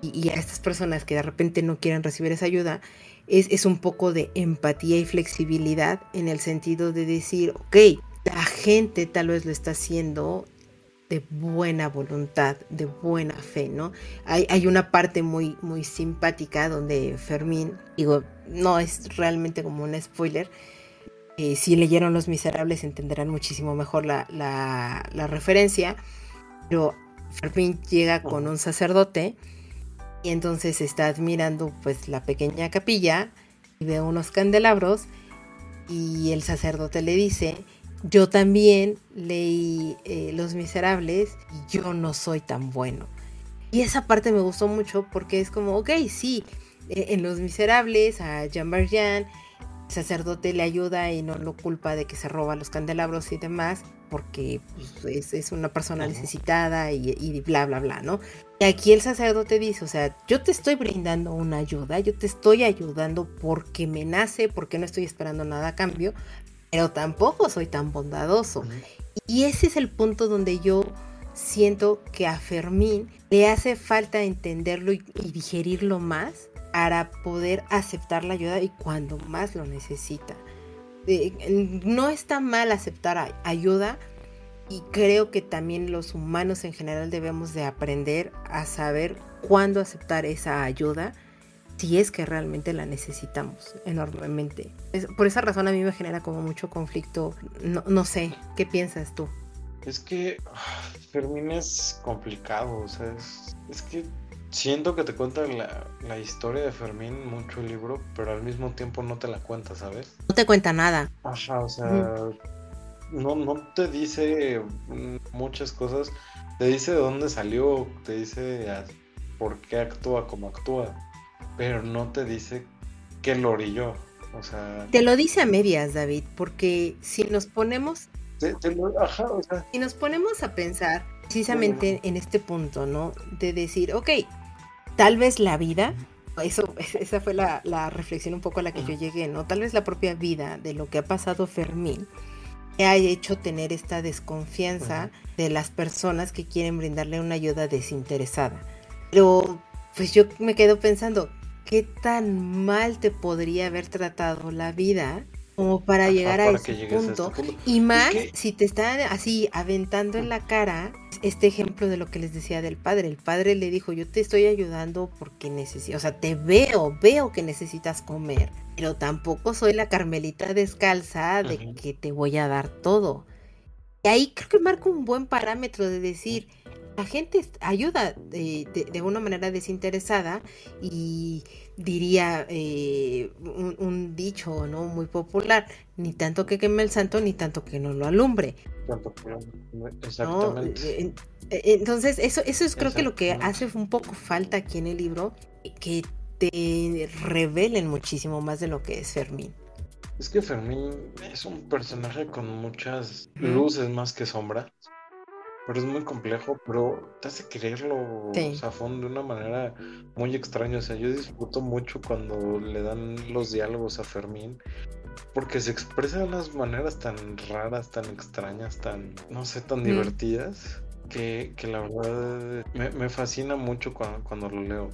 y, a estas personas que de repente no quieren recibir esa ayuda, es, es, un poco de empatía y flexibilidad en el sentido de decir, ok, la gente tal vez lo está haciendo de buena voluntad, de buena fe, ¿no? Hay, hay una parte muy, muy simpática donde Fermín, digo, no es realmente como un spoiler, eh, si leyeron Los Miserables entenderán muchísimo mejor la, referencia. Pero Fermín llega con un sacerdote y entonces está admirando pues la pequeña capilla y ve unos candelabros y el sacerdote le dice, yo también leí eh, Los Miserables y yo no soy tan bueno. Y esa parte me gustó mucho porque es como, ok, sí, eh, en Los Miserables a Jean Valjean sacerdote le ayuda y no lo culpa de que se roba los candelabros y demás, porque pues, es, una persona necesitada y, bla, bla, bla, ¿no? Y aquí el sacerdote dice, o sea, yo te estoy brindando una ayuda, yo te estoy ayudando porque me nace, porque no estoy esperando nada a cambio, pero tampoco soy tan bondadoso. Y ese es el punto donde yo siento que a Fermín le hace falta entenderlo y digerirlo más para poder aceptar la ayuda y cuando más lo necesita. no está mal aceptar ayuda y creo que también los humanos en general debemos de aprender a saber cuándo aceptar esa ayuda si es que realmente la necesitamos enormemente. por esa razón a mí me genera como mucho conflicto. No, sé, ¿qué piensas tú? Es que ah, Fermín es complicado, o sea, es que siento que te cuenta la, historia de Fermín mucho el libro, pero al mismo tiempo no te la cuenta, ¿sabes? No te cuenta nada. Ajá, o sea, no, no te dice muchas cosas. Te dice de dónde salió, te dice por qué actúa como actúa, pero no te dice qué lo orilló. O sea... Te lo dice a medias, David, porque si nos ponemos Y nos ponemos a pensar precisamente en este punto, ¿no? De decir, ok, tal vez la vida, eso, esa fue la, reflexión un poco a la que yo llegué, ¿no? Tal vez la propia vida de lo que ha pasado Fermín ha hecho tener esta desconfianza de las personas que quieren brindarle una ayuda desinteresada. Pero pues yo me quedo pensando, ¿qué tan mal te podría haber tratado la vida como para llegar a, ese este punto. Y más si te están así aventando en la cara este ejemplo de lo que les decía del padre. El padre le dijo, yo te estoy ayudando porque necesito, o sea, te veo, veo que necesitas comer, pero tampoco soy la Carmelita descalza de que te voy a dar todo. Y ahí creo que marca un buen parámetro de decir, la gente ayuda de, de, una manera desinteresada y diría eh, un, dicho no muy popular ni tanto que queme el santo ni tanto que no lo alumbre. Exactamente. eh, eh, entonces eso eso es creo que lo que hace un poco falta aquí en el libro que te revelen muchísimo más de lo que es Fermín. Es que Fermín es un personaje con muchas luces más que sombras pero es muy complejo, pero te hace creerlo a fondo de una manera muy extraña. O sea, yo disfruto mucho cuando le dan los diálogos a Fermín, porque se expresa de unas maneras tan raras, tan extrañas, tan, no sé, tan divertidas, que, la verdad me, fascina mucho cuando, cuando lo leo.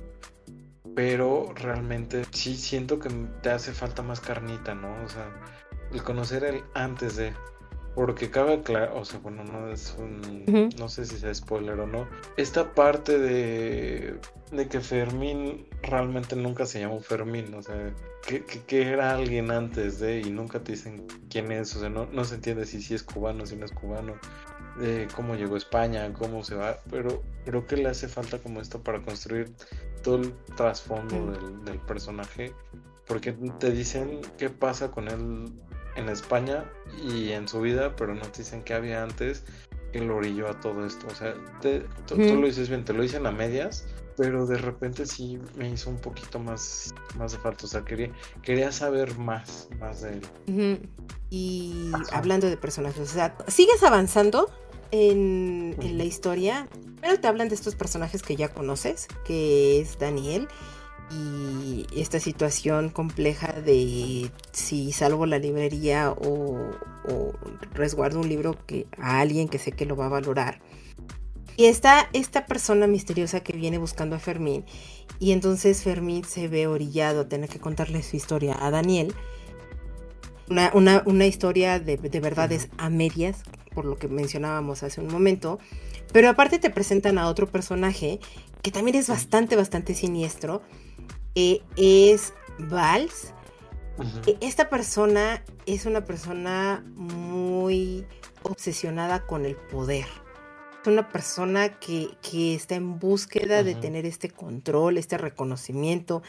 Pero realmente sí siento que te hace falta más carnita, ¿no? O sea, el conocer el antes de porque cabe aclarar, o sea, bueno, no es un. No sé si sea spoiler o no. Esta parte de, de que Fermín realmente nunca se llamó Fermín, o sea, que, que, era alguien antes de y nunca te dicen quién es, o sea, no, no se entiende si sí es cubano, si no es cubano, de cómo llegó a España, cómo se va, pero creo que le hace falta como esto para construir todo el trasfondo del, del personaje, porque te dicen qué pasa con él en España y en su vida, pero no te dicen qué había antes que lo orilló a todo esto. O sea, tú lo dices bien, te lo dicen a medias, pero de repente sí me hizo un poquito más, más de falta. O sea, quería, quería saber más, más de él. Y hablando de personajes, o sea, sigues avanzando en, en la historia, pero te hablan de estos personajes que ya conoces, que es Daniel y esta situación compleja de si salvo la librería o, resguardo un libro que a alguien que sé que lo va a valorar. Y está esta persona misteriosa que viene buscando a Fermín y entonces Fermín se ve orillado a tener que contarle su historia a Daniel. Una, historia de, de verdades a medias, por lo que mencionábamos hace un momento. Pero aparte te presentan a otro personaje que también es bastante, bastante siniestro es Vals. E, esta persona es una persona muy obsesionada con el poder. Es una persona que, está en búsqueda de tener este control, este reconocimiento.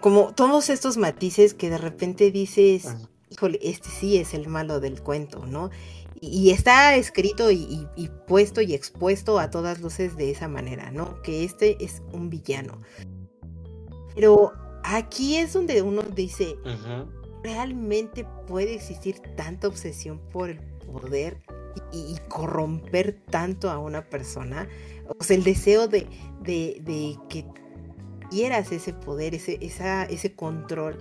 Como, todos estos matices que de repente dices, híjole, este sí es el malo del cuento, ¿no? Y, está escrito y, y, puesto y expuesto a todas luces de esa manera, ¿no? Que este es un villano. Pero aquí es donde uno dice, ¿realmente puede existir tanta obsesión por el poder y, corromper tanto a una persona? O sea, el deseo de, de, que quieras ese poder, ese, esa, ese control,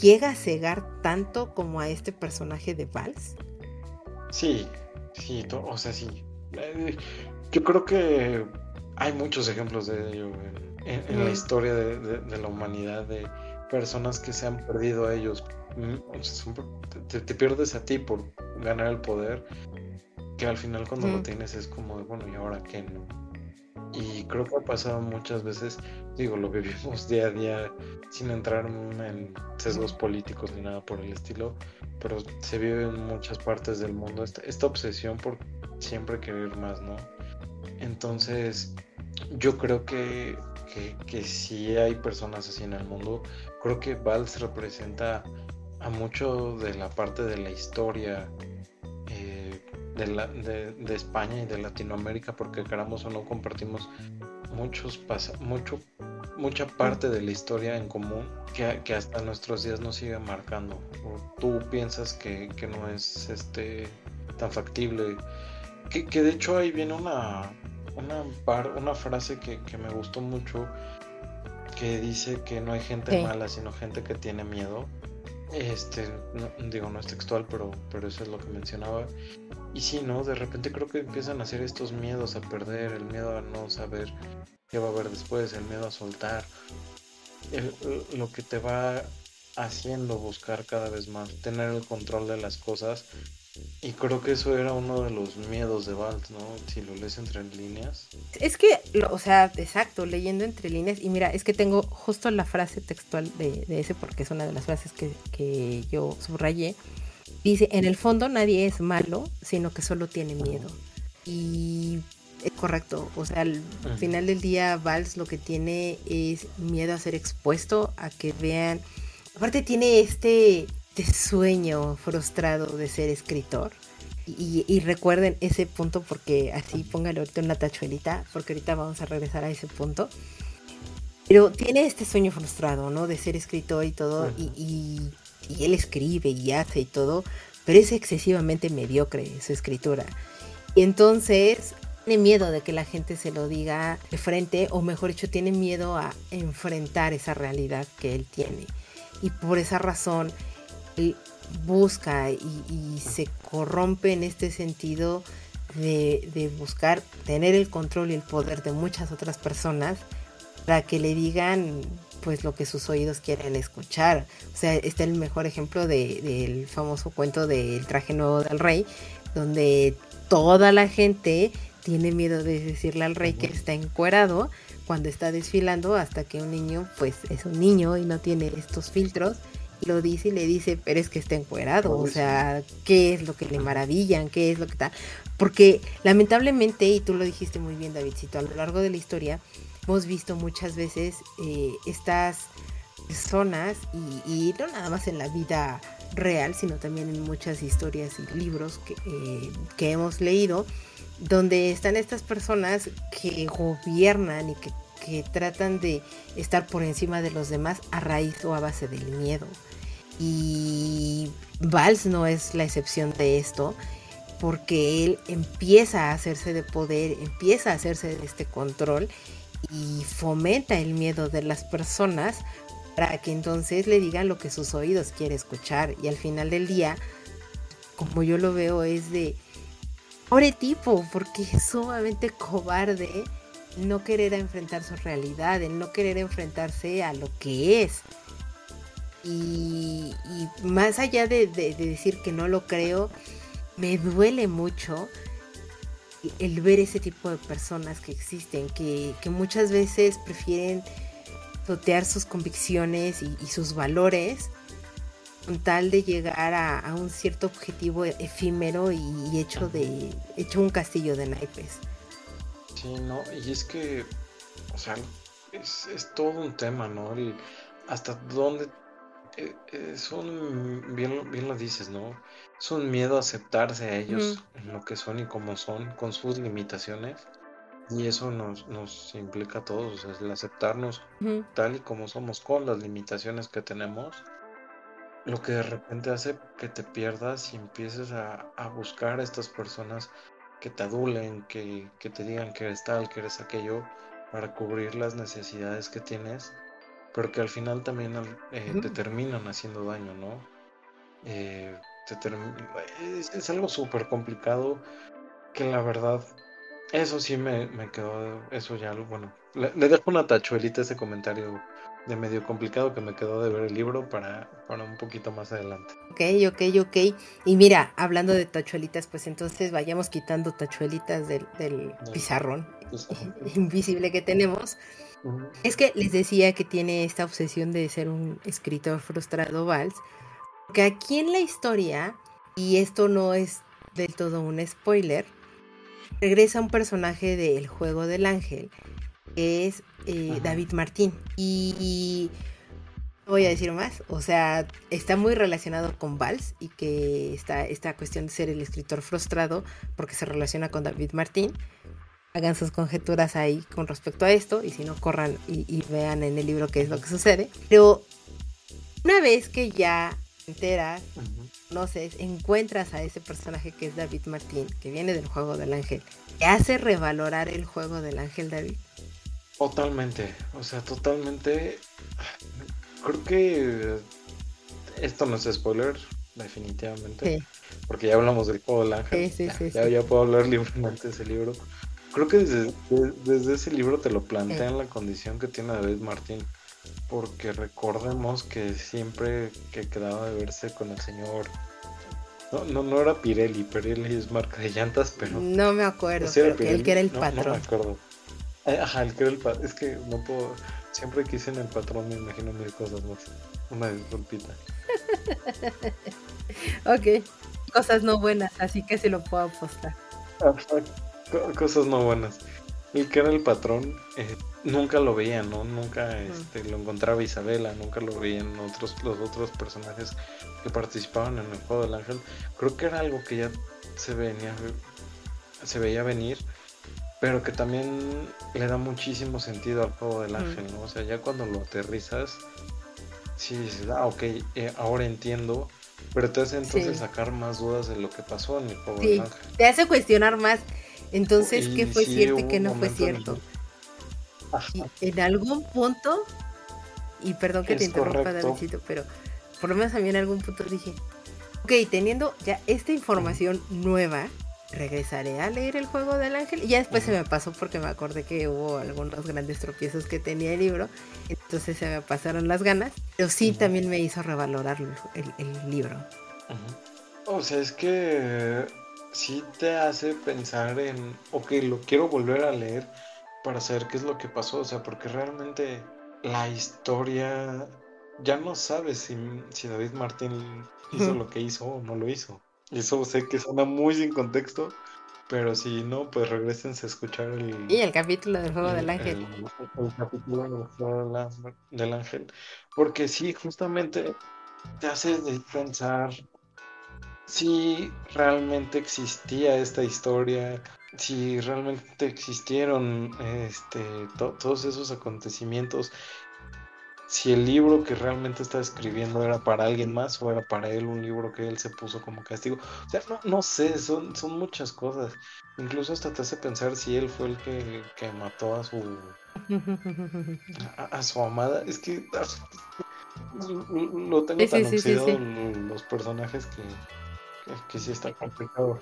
llega a cegar tanto como a este personaje de Vals. Sí, sí, o sea, sí. Eh, yo creo que hay muchos ejemplos de ello en, la historia de, la humanidad, de personas que se han perdido a ellos. Mm, te, pierdes a ti por ganar el poder, que al final cuando lo tienes es como, bueno, ¿y ahora qué no? Y creo que ha pasado muchas veces, digo, lo vivimos día a día sin entrar en sesgos políticos ni nada por el estilo, pero se vive en muchas partes del mundo esta, esta obsesión por siempre querer más, ¿no? Entonces, yo creo que que, que sí hay personas así en el mundo. Creo que Vals representa a mucho de la parte de la historia eh, de, la, de, España y de Latinoamérica, porque queramos o no compartimos muchos mucho, mucha parte de la historia en común que, que hasta nuestros días nos sigue marcando. ¿O tú piensas que, que no es este tan factible. Que, que de hecho ahí viene una, una, una frase que, que, me gustó mucho que dice que no hay gente mala, sino gente que tiene miedo. Este, digo, no es textual, pero, pero eso es lo que mencionaba. Y sí, ¿no? De repente creo que empiezan a hacer estos miedos a perder, el miedo a no saber qué va a haber después, el miedo a soltar. lo que te va haciendo buscar cada vez más, tener el control de las cosas y creo que eso era uno de los miedos de Valt, ¿no? Si lo lees entre líneas. Es que, o sea, exacto, leyendo entre líneas. Y mira, es que tengo justo la frase textual de, ese, porque es una de las frases que, que, yo subrayé. Dice, en el fondo nadie es malo, sino que solo tiene miedo. Y es correcto, o sea, al final del día Vals lo que tiene es miedo a ser expuesto, a que vean... Aparte tiene este este sueño frustrado de ser escritor. Y, recuerden ese punto porque así póngale ahorita una tachuelita, porque ahorita vamos a regresar a ese punto. Pero tiene este sueño frustrado, ¿no? De ser escritor y todo, y, y, él escribe y hace y todo, pero es excesivamente mediocre su escritura. Y entonces tiene miedo de que la gente se lo diga de frente, o mejor dicho, tiene miedo a enfrentar esa realidad que él tiene. Y por esa razón busca y, se corrompe en este sentido de, buscar tener el control y el poder de muchas otras personas para que le digan pues lo que sus oídos quieren escuchar. O sea, está el mejor ejemplo del famoso cuento del traje nuevo del rey, donde toda la gente tiene miedo de decirle al rey que está encuerado cuando está desfilando hasta que un niño pues es un niño y no tiene estos filtros lo dice y le dice, pero es que está encuerado, o sea, ¿qué es lo que le maravillan? ¿Qué es lo que tal? Porque lamentablemente, y tú lo dijiste muy bien, Davidcito, a lo largo de la historia, hemos visto muchas veces eh, estas personas, y, no nada más en la vida real, sino también en muchas historias y libros que, eh, que hemos leído, donde están estas personas que gobiernan y que que tratan de estar por encima de los demás a raíz o a base del miedo. Y Vals no es la excepción de esto, porque él empieza a hacerse de poder, empieza a hacerse de este control y fomenta el miedo de las personas para que entonces le digan lo que sus oídos quieren escuchar. Y al final del día, como yo lo veo, es de pobre tipo, porque es sumamente cobarde no querer enfrentar su realidad, el no querer enfrentarse a lo que es. Y, más allá de, decir que no lo creo, me duele mucho el ver ese tipo de personas que existen, que, muchas veces prefieren totear sus convicciones y, sus valores con tal de llegar a, un cierto objetivo efímero y, hecho de hecho un castillo de naipes. Sí, no, y es que, o sea, es, todo un tema, ¿no? hasta dónde eh, es un, bien, bien lo dices, ¿no? Es un miedo a aceptarse a ellos en lo que son y como son, con sus limitaciones. Y eso nos, nos implica a todos, o sea, el aceptarnos tal y como somos, con las limitaciones que tenemos. Lo que de repente hace que te pierdas y empieces a, a buscar a estas personas que te adulen, que, te digan que eres tal, que eres aquello, para cubrir las necesidades que tienes, pero que al final también eh, te terminan haciendo daño, ¿no? Eh, es, algo súper complicado que la verdad, eso sí me, me quedó, eso ya, bueno, le, le dejo una tachuelita a ese comentario de medio complicado que me quedó de ver el libro para, para un poquito más adelante. Ok, ok, ok. Y mira, hablando de tachuelitas, pues entonces vayamos quitando tachuelitas del, del pizarrón invisible que tenemos. Es que les decía que tiene esta obsesión de ser un escritor frustrado, Vals, que aquí en la historia, y esto no es del todo un spoiler, regresa un personaje del juego del ángel, que es eh, David Martín. Y, voy a decir más, o sea, está muy relacionado con Vals y que está esta cuestión de ser el escritor frustrado porque se relaciona con David Martín. Hagan sus conjeturas ahí con respecto a esto y si no, corran y, vean en el libro qué es lo que sucede. Pero una vez que ya enteras conoces, encuentras a ese personaje que es David Martín, que viene del juego del ángel, ¿te hace revalorar el juego del ángel, David? Totalmente, o sea, totalmente. Creo que esto no es spoiler, definitivamente. Porque ya hablamos del juego del ángel. Sí, sí, ya, ya, puedo hablar libremente de ese libro. Creo que desde, desde ese libro te lo plantean la condición que tiene David Martín. Porque recordemos que siempre que quedaba de verse con el señor. No, no, no era Pirelli, Pirelli es marca de llantas, pero. No me acuerdo, pero que él que era el patrón. No me acuerdo. Ajá, el que era el patrón. Es que no puedo. Siempre que en el patrón me imagino mil cosas más. Una disculpita. ok. Cosas no buenas, así que se lo puedo apostar. Cosas no buenas. El que era el patrón, eh, nunca lo veía, ¿no? Nunca este, lo encontraba Isabela, nunca lo veían otros, los otros personajes que participaban en el juego del ángel. Creo que era algo que ya se venía, se veía venir, pero que también le da muchísimo sentido al juego del ángel, ¿no? O sea, ya cuando lo aterrizas, sí dices, ah, ok, eh, ahora entiendo, pero te hace entonces sacar más dudas de lo que pasó en el juego del ángel. Te hace cuestionar más entonces, ¿qué fue cierto y qué no fue cierto? Y en algún punto, y perdón que te interrumpa, Davidcito, pero por lo menos a mí en algún punto dije, ok, teniendo ya esta información nueva, regresaré a leer el juego del ángel. Y ya después se me pasó porque me acordé que hubo algunos grandes tropiezos que tenía el libro. Entonces se me pasaron las ganas. Pero sí también me hizo revalorar el, libro. O sea, es que sí te hace pensar en, ok, lo quiero volver a leer para saber qué es lo que pasó, o sea, porque realmente la historia ya no sabes si, si David Martín hizo lo que hizo o no lo hizo. Eso sé que suena muy sin contexto, pero si no, pues regresense a escuchar el... Y el capítulo del Juego del Ángel. El, capítulo del Juego del Ángel. Porque sí, justamente te hace pensar si realmente existía esta historia, si realmente existieron este, todos esos acontecimientos, si el libro que realmente está escribiendo era para alguien más o era para él un libro que él se puso como castigo. O sea, no, no sé, son, son muchas cosas. Incluso hasta te hace pensar si él fue el que, mató a su a, su amada. Es que lo tengo tan los personajes que que sí está complicado.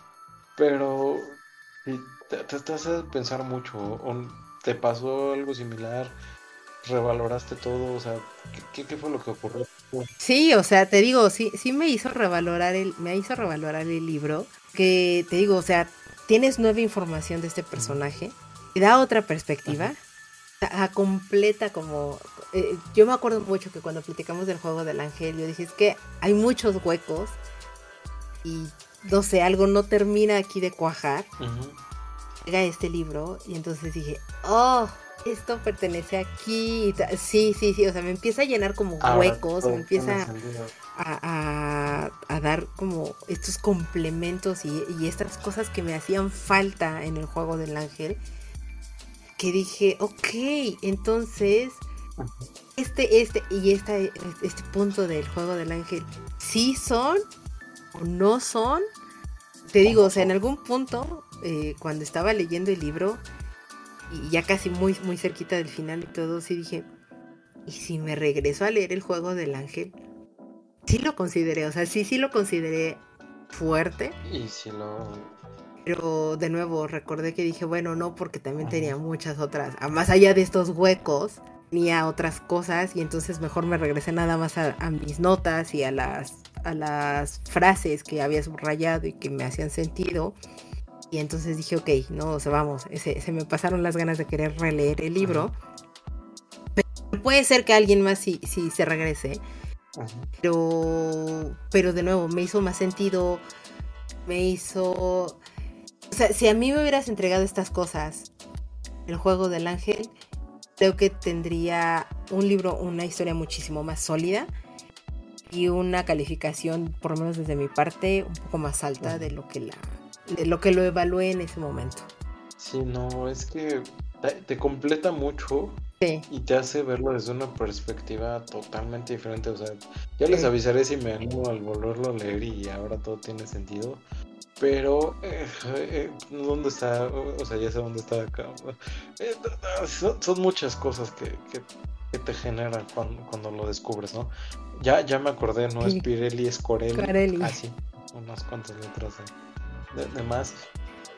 Pero te, te, hace pensar mucho. O ¿Te pasó algo similar? ¿Revaloraste todo? O sea, ¿qué, qué fue lo que ocurrió? Sí, o sea, te digo, sí, sí me hizo revalorar el, me hizo revalorar el libro. Que te digo, o sea, tienes nueva información de este personaje, te da otra perspectiva, a completa como eh, yo me acuerdo mucho que cuando platicamos del juego del ángel, yo dije es que hay muchos huecos y no sé, algo no termina aquí de cuajar. Llega este libro y entonces dije, oh, esto pertenece aquí. Sí, sí, sí, o sea, me empieza a llenar como huecos, me empieza a, dar como estos complementos y, estas cosas que me hacían falta en el juego del ángel. Que dije, ok, entonces este, este y este punto del juego del ángel sí son no son. Te digo, o sea, en algún punto, eh, cuando estaba leyendo el libro, y ya casi muy, muy cerquita del final y todo, sí dije, ¿y si me regreso a leer el juego del ángel? Sí lo consideré, o sea, sí, sí lo consideré fuerte. Y si lo... Pero de nuevo recordé que dije, bueno, no, porque también tenía muchas otras, más allá de estos huecos, tenía otras cosas y entonces mejor me regresé nada más a mis notas y a las a las frases que había subrayado y que me hacían sentido. Y entonces dije, ok, no, o sea, vamos, se, me pasaron las ganas de querer releer el libro. Pero puede ser que alguien más sí, sí se regrese. Pero, pero de nuevo, me hizo más sentido. Me hizo. O sea, si a mí me hubieras entregado estas cosas, el juego del ángel, creo que tendría un libro, una historia muchísimo más sólida y una calificación, por lo menos desde mi parte, un poco más alta de lo que la lo que lo evalué en ese momento. Sí, no, es que te completa mucho Y te hace verlo desde una perspectiva totalmente diferente. O sea, ya les avisaré si me animo al volverlo a leer y ahora todo tiene sentido. Pero, eh, eh, ¿dónde está? O sea, ya sé dónde está acá. Eh, son, muchas cosas que, que, te generan cuando, cuando, lo descubres, ¿no? Ya, ya me acordé, no es Pirelli, es Corelli. Corelli. Ah, sí, unas cuantas letras de, de, más.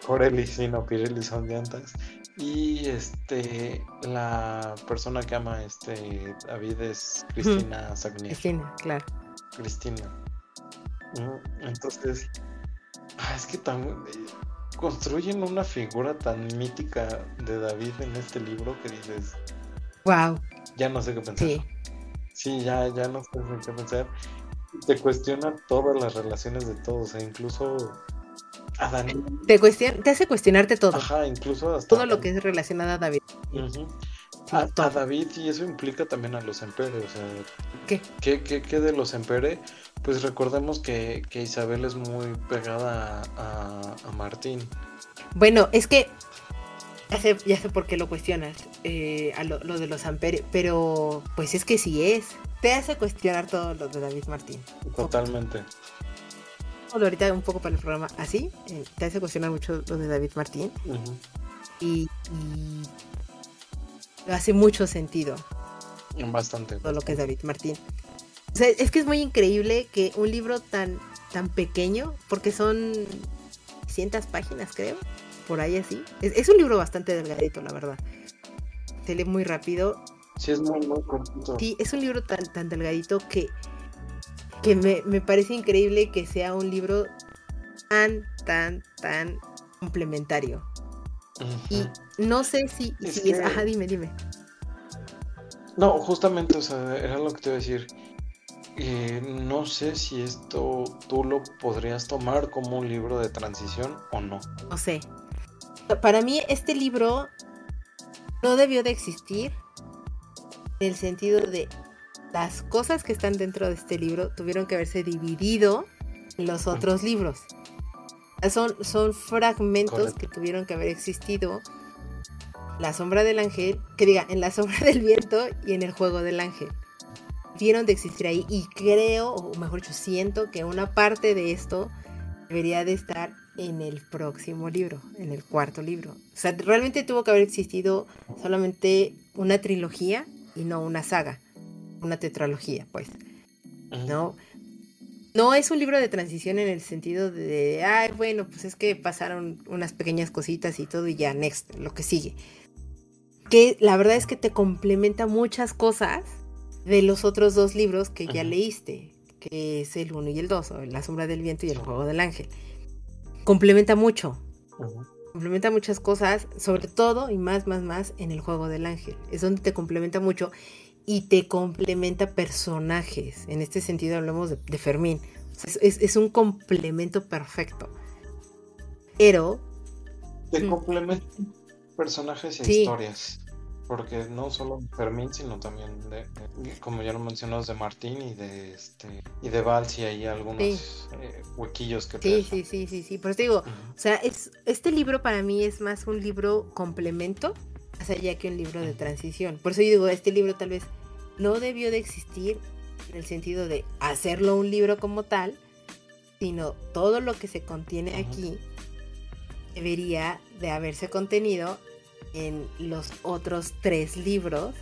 Corelli, sí, no, Pirelli son llantas. Y este, la persona que ama este David es Cristina Sagnier. Cristina, claro. Cristina. Entonces, ah, es que tan, construyen una figura tan mítica de David en este libro que dices, wow. Ya no sé qué pensar. Sí. Sí, ya, ya no sé qué pensar. Te cuestiona todas las relaciones de todos, e incluso te, te hace cuestionarte todo. Ajá, incluso hasta. Todo lo que es relacionado a David. a, David, y eso implica también a los Empere. O sea, ¿qué? ¿Qué, de los Empere? Pues recordemos que, Isabel es muy pegada a, Martín. Bueno, es que. Ya sé, ya sé por qué lo cuestionas, eh, a lo, de los Ampere, pero pues es que sí es. Te hace cuestionar todo lo de David Martín. Totalmente ahorita un poco para el programa así, eh, te hace cuestionar mucho lo de David Martín. y, hace mucho sentido. Bastante. Todo lo que es David Martín. O sea, es que es muy increíble que un libro tan, tan pequeño, porque son cientas páginas, creo, por ahí así. Es, un libro bastante delgadito, la verdad. Se lee muy rápido. Sí, es muy, muy cortito. Sí, es un libro tan, tan delgadito que que me, parece increíble que sea un libro tan, tan, tan complementario. Y no sé si, es, Ajá, dime, dime. No, justamente, o sea, era lo que te iba a decir. Eh, no sé si esto tú lo podrías tomar como un libro de transición o no. No sé. Para mí este libro no debió de existir en el sentido de las cosas que están dentro de este libro tuvieron que haberse dividido en los otros libros. Son, son fragmentos que tuvieron que haber existido. La sombra del ángel, que diga, en la sombra del viento y en el juego del ángel. Tuvieron de existir ahí y creo, o mejor dicho, siento que una parte de esto debería de estar en el próximo libro, en el cuarto libro. O sea, realmente tuvo que haber existido solamente una trilogía y no una saga una tetralogía, pues. ¿No? No es un libro de transición en el sentido de, ay, bueno, pues es que pasaron unas pequeñas cositas y todo y ya, next, lo que sigue. Que la verdad es que te complementa muchas cosas de los otros dos libros que ya leíste, que es el 1 y el 2, La sombra del viento y El juego del ángel. Complementa mucho. Complementa muchas cosas, sobre todo y más, más, más en el juego del ángel. Es donde te complementa mucho y te complementa personajes. En este sentido hablamos de, Fermín. Es, un complemento perfecto. Pero... Te complementa personajes e historias. Porque no solo Fermín, sino también de, como ya lo mencionamos, de Martín y de este y de Vals y hay algunos eh, huequillos que Sí, sí, sí, sí, sí. Por eso digo, o sea, es, este libro para mí es más un libro complemento, más allá que un libro de transición. Por eso yo digo, este libro tal vez no debió de existir en el sentido de hacerlo un libro como tal, sino todo lo que se contiene aquí debería de haberse contenido en los otros tres libros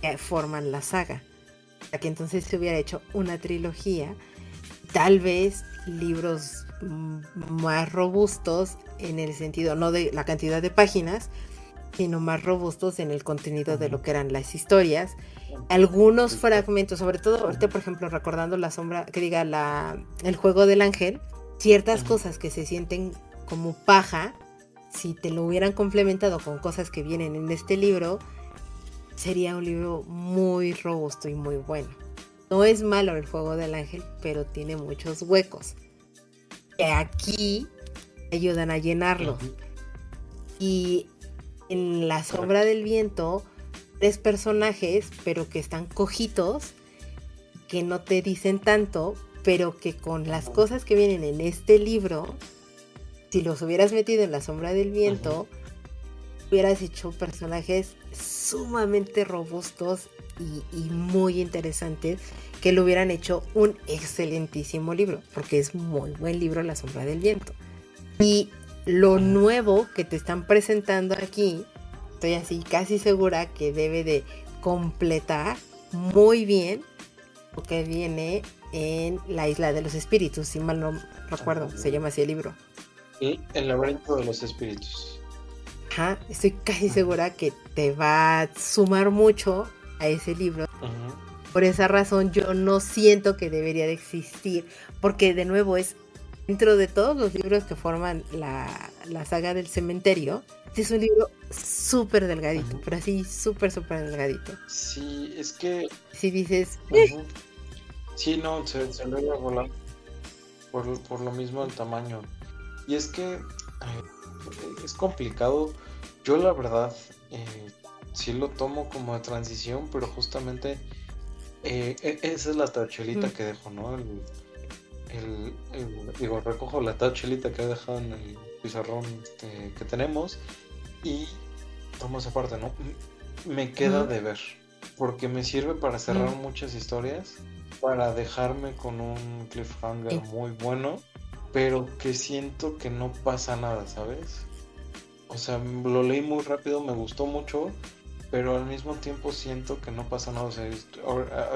que forman la saga. Para que entonces se hubiera hecho una trilogía, tal vez libros más robustos en el sentido, no de la cantidad de páginas, sino más robustos en el contenido de lo que eran las historias algunos fragmentos, sobre todo ahorita, por ejemplo, recordando la sombra, que diga la, el juego del ángel, ciertas cosas que se sienten como paja, si te lo hubieran complementado con cosas que vienen en este libro, sería un libro muy robusto y muy bueno. No es malo el juego del ángel, pero tiene muchos huecos. Que aquí ayudan a llenarlo. Y en la sombra del viento tres personajes, pero que están cojitos, que no te dicen tanto, pero que con las cosas que vienen en este libro, si los hubieras metido en la sombra del viento, hubieras hecho personajes sumamente robustos y, muy interesantes que lo hubieran hecho un excelentísimo libro, porque es muy buen libro La sombra del viento. Y lo nuevo que te están presentando aquí, estoy así casi segura que debe de completar muy bien lo que viene en la isla de los espíritus, si mal no recuerdo, se llama así el libro. Y el laberinto de los espíritus. Ajá, estoy casi segura que te va a sumar mucho a ese libro. Por esa razón yo no siento que debería de existir, porque de nuevo es dentro de todos los libros que forman la, saga del cementerio, es un libro súper delgadito, pero así súper, súper delgadito. Sí, es que... Si dices... Eh". Sí, no, se, se lo iba a volar por, por lo mismo el tamaño. Y es que es complicado. Yo la verdad eh, sí lo tomo como de transición, pero justamente eh, e, esa es la tachelita que dejo, ¿no? El, digo, recojo la tachelita que he dejado en el pizarrón este, que tenemos y tomo esa parte, ¿no? Me queda de ver, porque me sirve para cerrar muchas historias, para dejarme con un cliffhanger muy bueno pero que siento que no pasa nada, ¿sabes? O sea, lo leí muy rápido, me gustó mucho, pero al mismo tiempo siento que no pasa nada. O sea,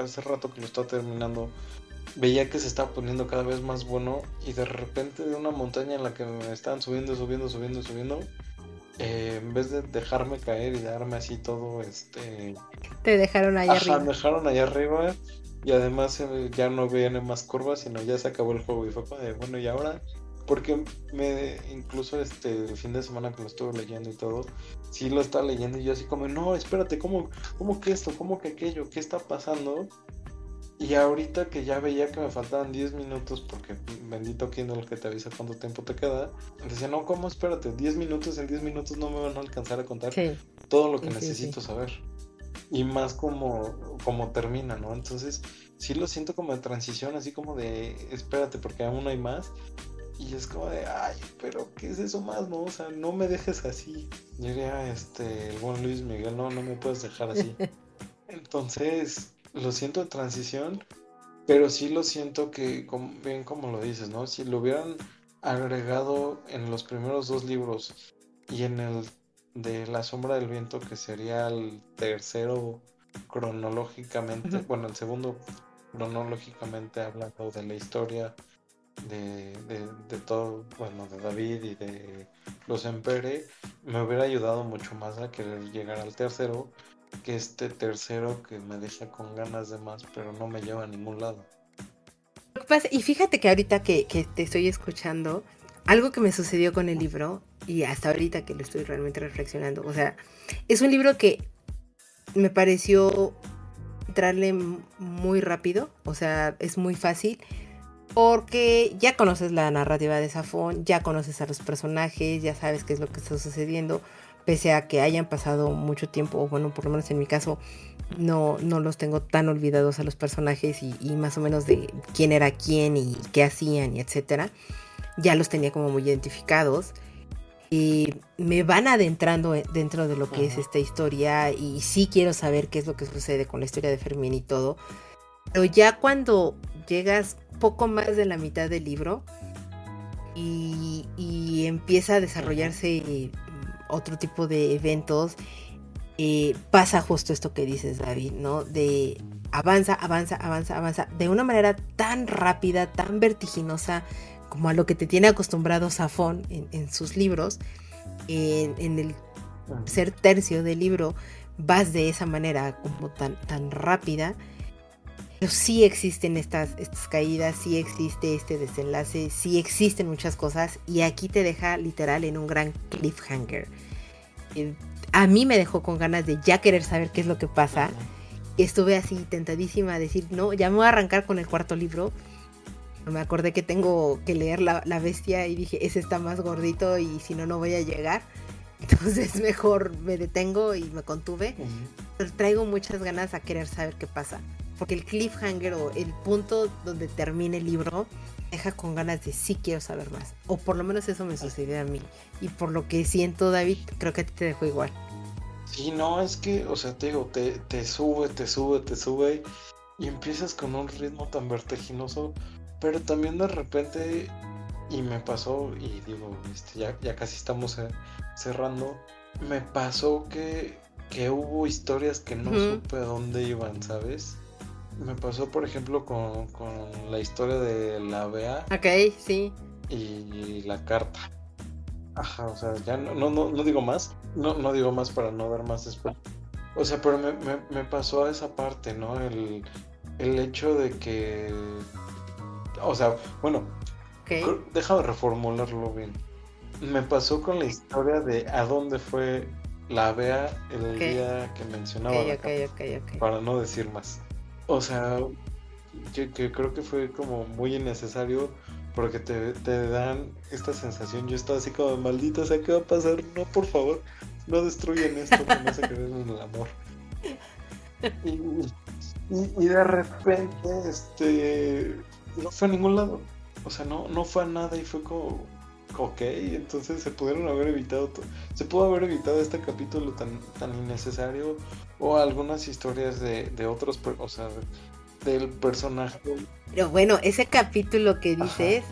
hace rato que lo estaba terminando, veía que se estaba poniendo cada vez más bueno y de repente de una montaña en la que me estaban subiendo, subiendo, subiendo, subiendo, eh, en vez de dejarme caer y darme así todo, este... Te dejaron allá arriba. Me dejaron allá arriba y además eh, ya no vienen más curvas, sino ya se acabó el juego. Y fue como de, bueno, y ahora, porque me, incluso este el fin de semana que lo estuve leyendo y todo, sí lo estaba leyendo y yo así como, no, espérate, ¿cómo, cómo que esto? ¿Cómo que aquello? ¿Qué está pasando? Y ahorita que ya veía que me faltaban 10 minutos, porque bendito Kindle que te avisa cuánto tiempo te queda, decía, no, ¿cómo? Espérate, 10 minutos, en 10 minutos no me van a alcanzar a contar todo lo que necesito saber y más como, como termina, ¿no? Entonces, sí lo siento como de transición, así como de, espérate, porque aún hay más. Y es como de, ay, pero ¿qué es eso más, no? O sea, no me dejes así. Diría este, el buen Luis Miguel, no, no me puedes dejar así. Entonces, lo siento de transición, pero sí lo siento que, bien como lo dices, ¿no? Si lo hubieran agregado en los primeros dos libros y en el de La sombra del viento, que sería el tercero cronológicamente, bueno, el segundo cronológicamente hablando de la historia de, de, todo, bueno, de David y de los Empere, me hubiera ayudado mucho más a querer llegar al tercero que este tercero que me deja con ganas de más, pero no me lleva a ningún lado. Y fíjate que ahorita que, que te estoy escuchando, algo que me sucedió con el libro y hasta ahorita que lo estoy realmente reflexionando. O sea, es un libro que me pareció entrarle muy rápido, o sea, es muy fácil. Porque ya conoces la narrativa de Safón, ya conoces a los personajes, ya sabes qué es lo que está sucediendo, pese a que hayan pasado mucho tiempo, o bueno, por lo menos en mi caso, no, no los tengo tan olvidados a los personajes y, y más o menos de quién era quién y qué hacían y etcétera. Ya los tenía como muy identificados y me van adentrando dentro de lo que es esta historia y sí quiero saber qué es lo que sucede con la historia de Fermín y todo. Pero ya cuando llegas poco más de la mitad del libro y, empieza a desarrollarse otro tipo de eventos, eh, pasa justo esto que dices, David, ¿no? De avanza, avanza, avanza, avanza, de una manera tan rápida, tan vertiginosa, como a lo que te tiene acostumbrado Safón en, sus libros, en, el tercer tercio del libro vas de esa manera como tan, tan rápida. Pero sí existen estas, estas caídas, sí existe este desenlace, sí existen muchas cosas y aquí te deja literal en un gran cliffhanger. Eh, a mí me dejó con ganas de ya querer saber qué es lo que pasa. Estuve así tentadísima a decir, no, ya me voy a arrancar con el cuarto libro me acordé que tengo que leer la, bestia y dije, ese está más gordito y si no, no voy a llegar. Entonces mejor me detengo y me contuve. Pero traigo muchas ganas a querer saber qué pasa. Porque el cliffhanger o el punto donde termina el libro deja con ganas de sí quiero saber más. O por lo menos eso me sucedió a mí. Y por lo que siento, David, creo que a ti te dejó igual. Sí, no, es que, o sea, te digo, te, te sube, te sube, te sube. Y empiezas con un ritmo tan vertiginoso. Pero también de repente, y me pasó, y digo, este, ya, ya casi estamos eh, cerrando. Me pasó que, que hubo historias que no supe a dónde iban, ¿sabes? Me pasó, por ejemplo, con, con la historia de la BA. Ok, sí. Y la carta. Ajá, o sea, ya no, no, no, digo más. No, no digo más para no dar más después. O sea, pero me, me, me pasó a esa parte, ¿no? El, el hecho de que. O sea, bueno. Okay. Déjame reformularlo bien. Me pasó con la historia de a dónde fue la BEA el día que mencionaba. Okay, okay, para no decir más. O sea, que, creo que fue como muy innecesario porque te, dan esta sensación. Yo estaba así como, maldita sea, ¿qué va a pasar? No, por favor, no destruyan esto, no se queden en el amor. Y, de repente, este, no fue a ningún lado. O sea, no, no fue a nada y fue como, ok, entonces se pudieron haber evitado, se pudo haber evitado este capítulo tan, tan innecesario o algunas historias de, de otros, o sea, del personaje. Pero bueno, ese capítulo que dices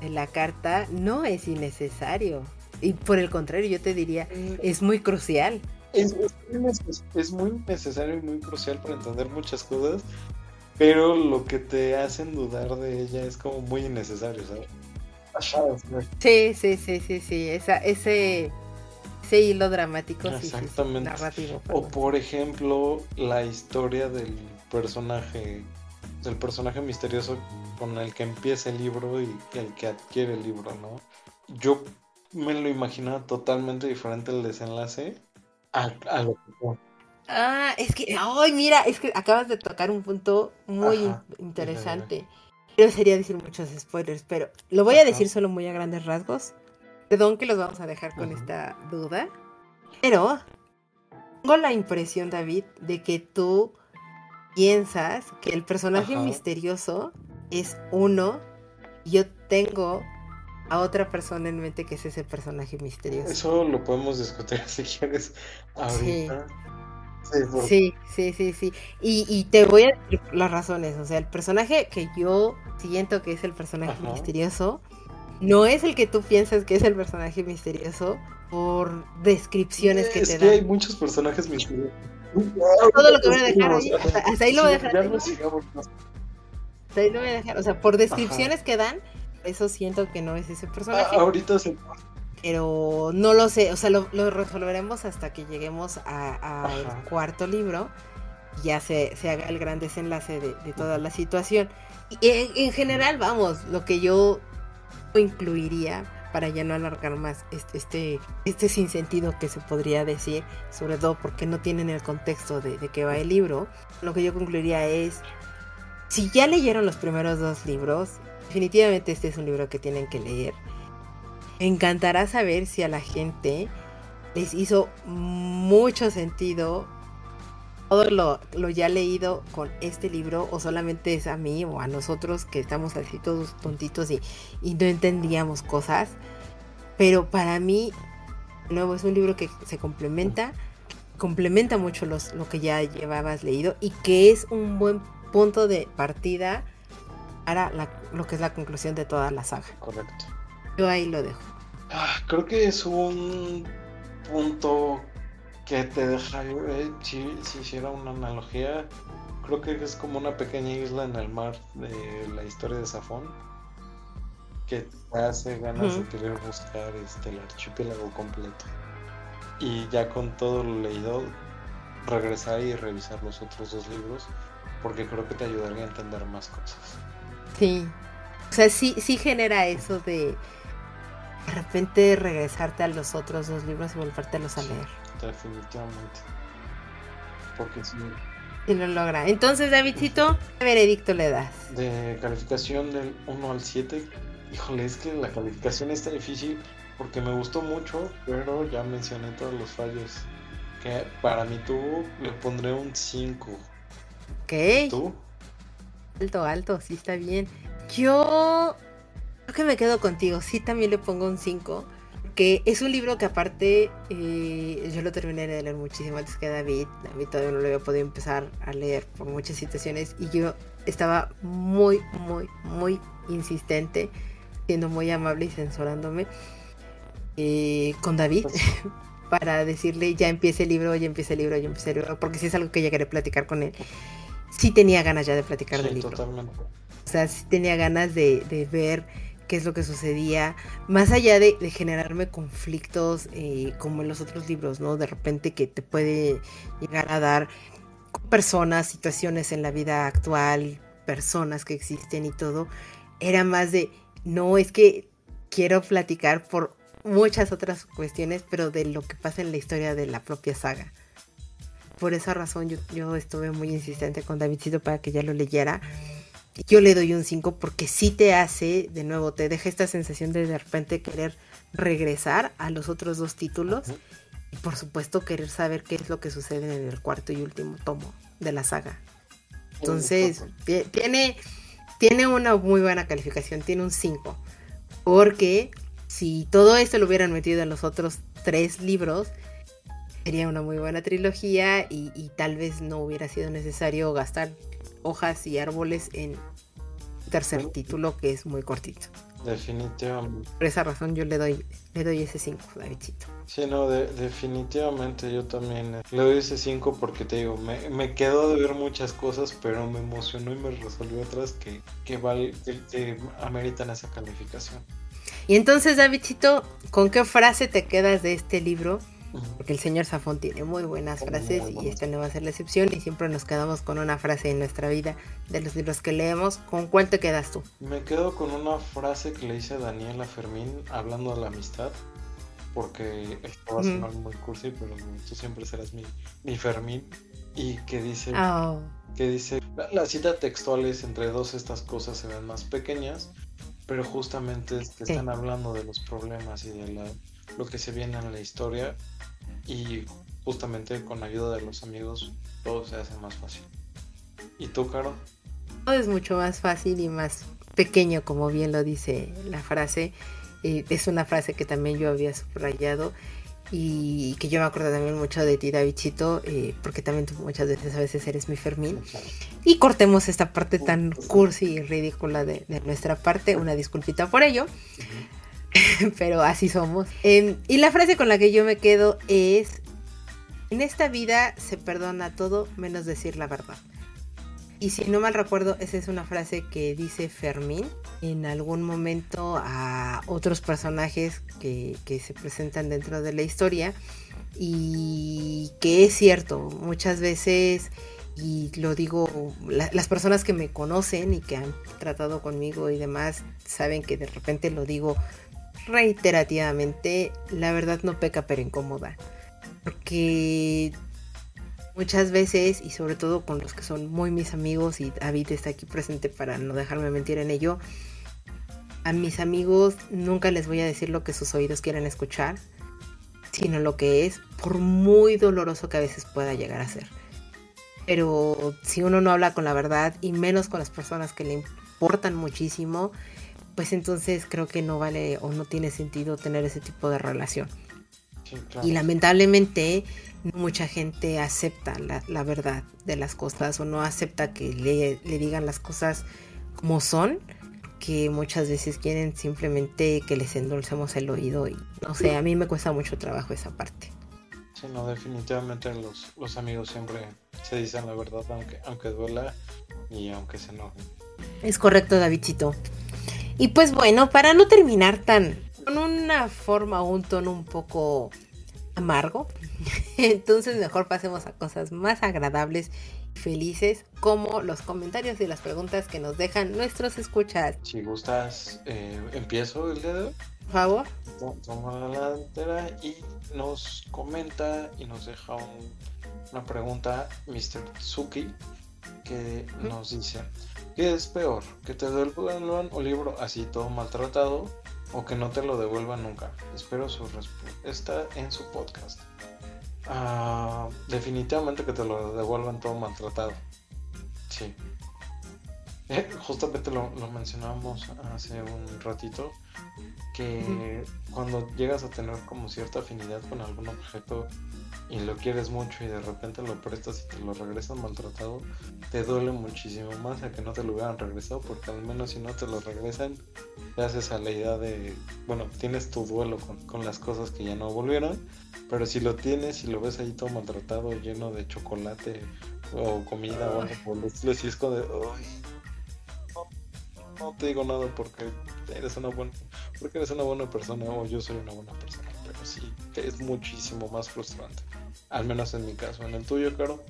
de la carta no es innecesario. Y por el contrario, yo te diría, mm. es muy crucial. Es, es, muy necesario y muy crucial para entender muchas cosas, pero lo que te hacen dudar de ella es como muy innecesario, ¿sabes? Sí, sí, sí, sí, sí, esa, ese, ese hilo dramático Exactamente. narrativo. O por ejemplo, la historia del personaje, del personaje misterioso con el que empieza el libro y el que adquiere el libro, ¿no? Yo me lo imaginaba totalmente diferente el desenlace a, lo que Ah, es que, ay, mira, es que acabas de tocar un punto muy interesante. Yo sería decir muchos spoilers, pero lo voy a decir solo muy a grandes rasgos. Perdón que los vamos a dejar con esta duda. Pero tengo la impresión, David, de que tú piensas que el personaje misterioso es uno. Y yo tengo a otra persona en mente que es ese personaje misterioso. Eso lo podemos discutir si quieres ahorita. Sí. Sí, sí, sí, Y, te voy a decir las razones. O sea, el personaje que yo siento que es el personaje misterioso no es el que tú piensas que es el personaje misterioso por descripciones que te dan. hay muchos personajes misteriosos. Todo lo que voy a dejar ahí, hasta, ahí lo voy a dejar. Hasta ahí lo voy a dejar. O sea, por descripciones que dan, eso siento que no es ese personaje. Ah, ahorita sí. Pero no lo sé, o sea, lo, resolveremos hasta que lleguemos al cuarto libro y ya se, se, haga el gran desenlace de, toda la situación. Y en, general, vamos, lo que yo incluiría para ya no alargar más este, este, este sinsentido que se podría decir, sobre todo porque no tienen el contexto de, de qué va el libro, lo que yo concluiría es, si ya leyeron los primeros dos libros, definitivamente este es un libro que tienen que leer. Me encantará saber si a la gente les hizo mucho sentido todo lo, lo, ya leído con este libro o solamente es a mí o a nosotros que estamos así todos tontitos y, y no entendíamos cosas. Pero para mí, de nuevo, es un libro que se complementa, complementa mucho los, lo que ya llevabas leído y que es un buen punto de partida para lo que es la conclusión de toda la saga. Correcto. Yo ahí lo dejo. Ah, creo que es un punto que te deja, si, si hiciera una analogía, creo que es como una pequeña isla en el mar de la historia de Safón, que te hace ganas de querer buscar este, el archipiélago completo. Y ya con todo lo leído, regresar y revisar los otros dos libros, porque creo que te ayudaría a entender más cosas. Sí. O sea, sí, sí genera eso de de repente regresarte a los otros dos libros y volvértelos a leer. Definitivamente. Porque sí. Y lo logra. Entonces, Davidcito, ¿qué veredicto le das? De calificación del 1 al 7. Híjole, es que la calificación está difícil porque me gustó mucho, pero ya mencioné todos los fallos. Que para mí tú le pondré un 5. Ok. ¿Tú? Alto, alto, sí está bien. Yo Creo que me quedo contigo, sí también le pongo un 5 que es un libro que aparte eh, yo lo terminé de leer muchísimo antes que David. David todavía no lo había podido empezar a leer por muchas situaciones y yo estaba muy, muy, muy insistente, siendo muy amable y censurándome eh, con David pues para decirle ya empiece el libro, ya empiece el libro, ya empiece el libro, porque si es algo que ya quería platicar con él. Sí tenía ganas ya de platicar del libro. Totalmente. O sea, sí tenía ganas de, de ver qué es lo que sucedía, más allá de, generarme conflictos eh, como en los otros libros, ¿no? De repente que te puede llegar a dar personas, situaciones en la vida actual, personas que existen y todo, era más de, no, es que quiero platicar por muchas otras cuestiones, pero de lo que pasa en la historia de la propia saga. Por esa razón yo, yo estuve muy insistente con Davidcito para que ya lo leyera yo le doy un 5 porque sí te hace, de nuevo, te deja esta sensación de de repente querer regresar a los otros dos títulos y por supuesto querer saber qué es lo que sucede en el cuarto y último tomo de la saga. Entonces, tiene, tiene una muy buena calificación, tiene un 5. Porque si todo esto lo hubieran metido en los otros tres libros, sería una muy buena trilogía y, y tal vez no hubiera sido necesario gastar hojas y árboles en tercer título que es muy cortito. Definitivamente. Por esa razón yo le doy, le doy ese 5, Davidcito. Sí, no, definitivamente yo también le doy ese 5 porque te digo, me, me, quedó de ver muchas cosas, pero me emocionó y me resolvió otras que, que, vale, que, ameritan esa calificación. Y entonces, Davidcito, ¿con qué frase te quedas de este libro? Porque el señor Zafón tiene muy buenas frases y esta no va a ser la excepción y siempre nos quedamos con una frase en nuestra vida de los libros que leemos. ¿Con cuál te quedas tú? Me quedo con una frase que le hice a Daniela Fermín hablando de la amistad, porque esto va a sonar muy cursi, pero tú siempre serás mi, mi Fermín, y que dice... Oh. Que dice, la, cita textual es entre dos estas cosas se ven más pequeñas, pero justamente es que están hablando de los problemas y de la, lo que se viene en la historia y justamente con la ayuda de los amigos todo se hace más fácil. ¿Y tú, Caro? Todo es mucho más fácil y más pequeño, como bien lo dice la frase. Eh, es una frase que también yo había subrayado y que yo me acuerdo también mucho de ti, Davidchito, eh, porque también tú muchas veces a veces eres mi Fermín. Y cortemos esta parte tan cursi y ridícula de, nuestra parte, una disculpita por ello. pero así somos. Em, y la frase con la que yo me quedo es, en esta vida se perdona todo menos decir la verdad. Y si no mal recuerdo, esa es una frase que dice Fermín en algún momento a otros personajes que, se presentan dentro de la historia. Y que es cierto, muchas veces y lo digo, las personas que me conocen y que han tratado conmigo y demás saben que de repente lo digo reiterativamente, la verdad no peca pero incómoda. Porque muchas veces, y sobre todo con los que son muy mis amigos, y David está aquí presente para no dejarme mentir en ello, a mis amigos nunca les voy a decir lo que sus oídos quieren escuchar, sino lo que es, por muy doloroso que a veces pueda llegar a ser. Pero si uno no habla con la verdad, y menos con las personas que le importan muchísimo, pues entonces creo que no vale o no tiene sentido tener ese tipo de relación. Y lamentablemente mucha gente acepta la, verdad de las cosas o no acepta que le, digan las cosas como son, que muchas veces quieren simplemente que les endulcemos el oído y no sé, a mí me cuesta mucho trabajo esa parte. Sí, no, definitivamente los, los amigos siempre se dicen la verdad aunque, aunque duela y aunque se enojen. Es correcto, Davidcito. Y pues bueno, para no terminar tan con una forma o un tono un poco amargo, entonces mejor pasemos a cosas más agradables y felices como los comentarios y las preguntas que nos dejan nuestros escuchas. Si gustas, eh, empiezo el dedo. Por favor. Toma la delantera y nos comenta y nos deja una pregunta Mr. Tsuki que nos dice ¿Qué es peor? ¿Que te devuelvan un libro así todo maltratado o que no te lo devuelvan nunca? Espero su respuesta en su podcast. Ah, definitivamente que te lo devuelvan todo maltratado. Sí. Eh, justamente lo, lo mencionábamos hace un ratito, que cuando llegas a tener como cierta afinidad con algún objeto y lo quieres mucho y de repente lo prestas y te lo regresan maltratado, te duele muchísimo más a que no te lo hubieran regresado, porque al menos si no te lo regresan, te haces a la idea de, bueno, tienes tu duelo con, las cosas que ya no volvieron, pero si lo tienes y lo ves ahí todo maltratado, lleno de chocolate o comida o algo por si es como de, no, te digo nada porque eres una buena, porque eres una buena persona o yo soy una buena persona, pero sí, es muchísimo más frustrante. Al menos en mi caso. ¿En el tuyo, Caro?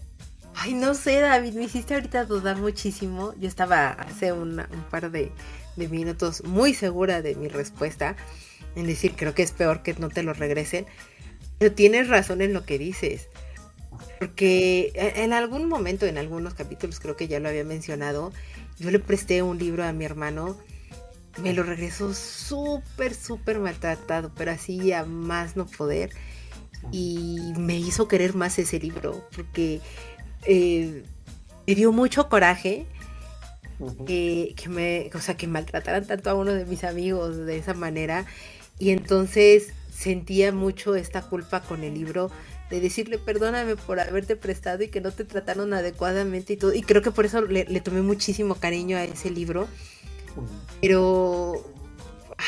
Ay, no sé, David, me hiciste ahorita dudar muchísimo. Yo estaba hace un par de, minutos muy segura de mi respuesta. En decir, creo que es peor que no te lo regresen. Pero tienes razón en lo que dices. Porque en algún momento, en algunos capítulos, creo que ya lo había mencionado, yo le presté un libro a mi hermano. Me lo regresó súper, súper maltratado, pero así a más no poder y me hizo querer más ese libro porque eh, me dio mucho coraje que, me, o sea, que maltrataran tanto a uno de mis amigos de esa manera. Y entonces sentía mucho esta culpa con el libro de decirle perdóname por haberte prestado y que no te trataron adecuadamente y todo y creo que por eso le, le tomé muchísimo cariño a ese libro. Pero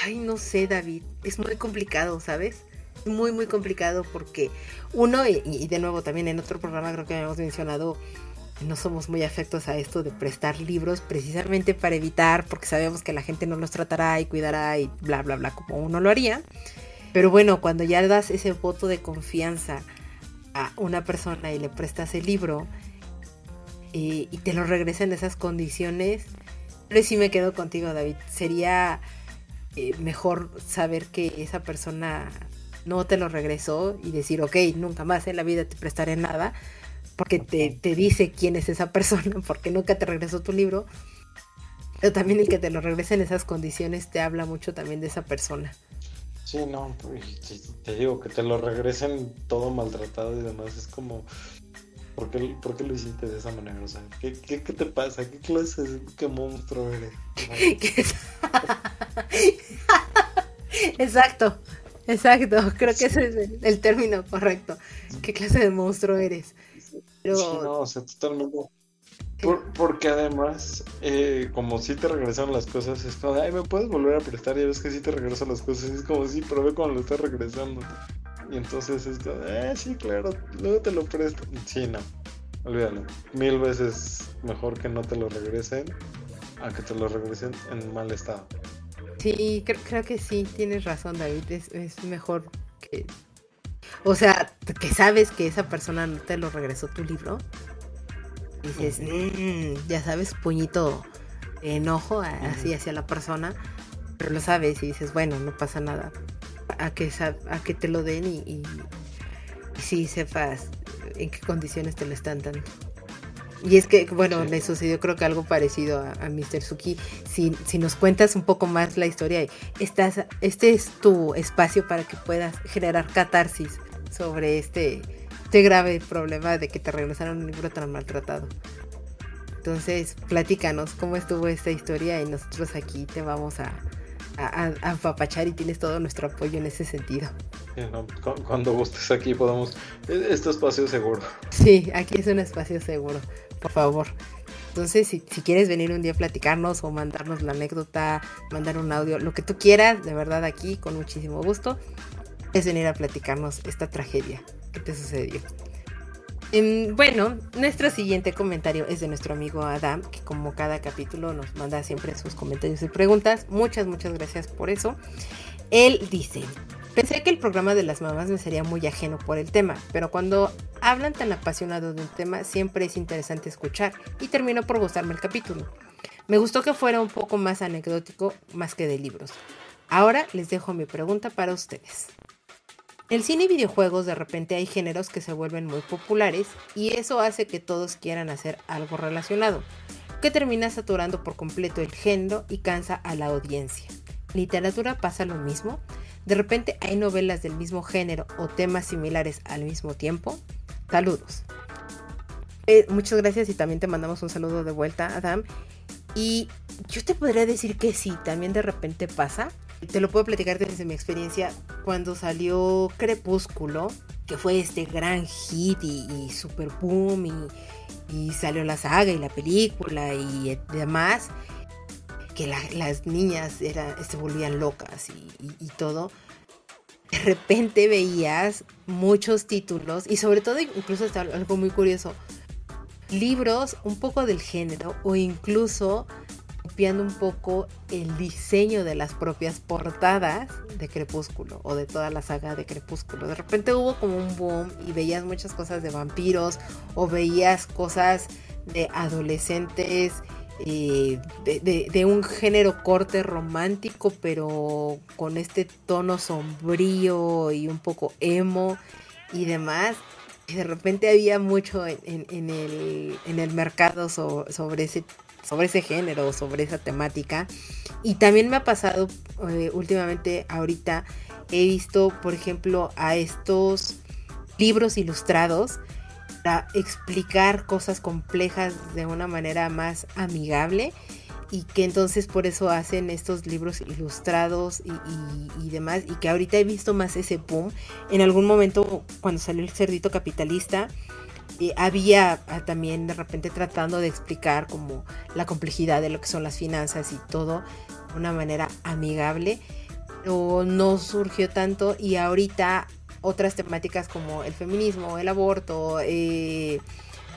ay no sé David es muy complicado sabes muy, muy complicado porque uno, y, de nuevo también en otro programa creo que habíamos mencionado, no somos muy afectos a esto de prestar libros precisamente para evitar, porque sabemos que la gente no los tratará y cuidará y bla, bla, bla, como uno lo haría. Pero bueno, cuando ya das ese voto de confianza a una persona y le prestas el libro y, te lo regresa en esas condiciones, pero sí me quedo contigo, David. Sería eh, mejor saber que esa persona no te lo regresó y decir, ok, nunca más en la vida te prestaré nada, porque te, dice quién es esa persona, porque nunca te regresó tu libro. Pero también el que te lo regrese en esas condiciones te habla mucho también de esa persona. Sí, no, te digo que te lo regresen todo maltratado y demás, es como, ¿por qué, lo hiciste de esa manera? O sea, ¿qué, qué, te pasa? ¿Qué clase, qué monstruo eres? Exacto, Exacto, creo que ese es el, término correcto. ¿Qué clase de monstruo eres? Pero... no, o sea, totalmente. porque además, eh, como si te regresaron las cosas, es como, ay, ¿me puedes volver a prestar? Y ves que si te regresan las cosas, es como, sí, pero ve cuando lo estás regresando. Y entonces es como, eh, sí, claro, luego te lo presto. Sí, no, olvídalo. Mil veces mejor que no te lo regresen a que te lo regresen en mal estado. Sí, creo, que sí, tienes razón, David. Es, mejor que. O sea, que sabes que esa persona no te lo regresó tu libro. dices, mm, ya sabes, puñito de enojo así hacia la persona. Pero lo sabes y dices, bueno, no pasa nada. A que, a que te lo den y, y, y sí sepas en qué condiciones te lo están dando. Y es que, bueno, le sucedió creo que algo parecido a, Mr. Suki. Si, si, nos cuentas un poco más la historia, estás, este es tu espacio para que puedas generar catarsis sobre este, este grave problema de que te regresaron un libro tan maltratado. Entonces, platícanos cómo estuvo esta historia y nosotros aquí te vamos a, a, y tienes todo nuestro apoyo en ese sentido. cuando gustes aquí podemos... E, este espacio seguro. Sí, aquí es un espacio seguro por favor. Entonces, si, quieres venir un día a platicarnos o mandarnos la anécdota, mandar un audio, lo que tú quieras, de verdad aquí, con muchísimo gusto, es venir a platicarnos esta tragedia que te sucedió. Em, bueno, nuestro siguiente comentario es de nuestro amigo Adam, que como cada capítulo nos manda siempre sus comentarios y preguntas. Muchas, muchas gracias por eso. Él dice, Pensé que el programa de las mamás me sería muy ajeno por el tema, pero cuando hablan tan apasionado de un tema siempre es interesante escuchar y terminó por gustarme el capítulo. Me gustó que fuera un poco más anecdótico más que de libros. Ahora les dejo mi pregunta para ustedes. El cine y videojuegos de repente hay géneros que se vuelven muy populares y eso hace que todos quieran hacer algo relacionado, que termina saturando por completo el género y cansa a la audiencia. ¿Literatura pasa lo mismo? De repente hay novelas del mismo género o temas similares al mismo tiempo. Saludos. Eh, muchas gracias y también te mandamos un saludo de vuelta, Adam. Y yo te podría decir que sí, también de repente pasa. Te lo puedo platicar desde mi experiencia cuando salió Crepúsculo, que fue este gran hit y, super boom y, salió la saga y la película y demás, que las niñas se volvían locas y todo de repente veías muchos títulos y sobre todo incluso está algo muy curioso, libros un poco del género o incluso copiando un poco el diseño de las propias portadas de Crepúsculo o de toda la saga de Crepúsculo. De repente hubo como un boom y veías muchas cosas de vampiros o veías cosas de adolescentes eh, de, un género corte romántico, pero con este tono sombrío y un poco emo y demás. Y de repente había mucho en, el, mercado sobre, ese, sobre ese género, sobre esa temática. Y también me ha pasado eh, últimamente, ahorita, he visto, por ejemplo, a estos libros ilustrados para explicar cosas complejas de una manera más amigable y que entonces por eso hacen estos libros ilustrados y, demás y que ahorita he visto más ese boom. En algún momento cuando salió el cerdito capitalista eh, había ah, también de repente tratando de explicar como la complejidad de lo que son las finanzas y todo de una manera amigable. O no surgió tanto y ahorita otras temáticas como el feminismo, el aborto, eh,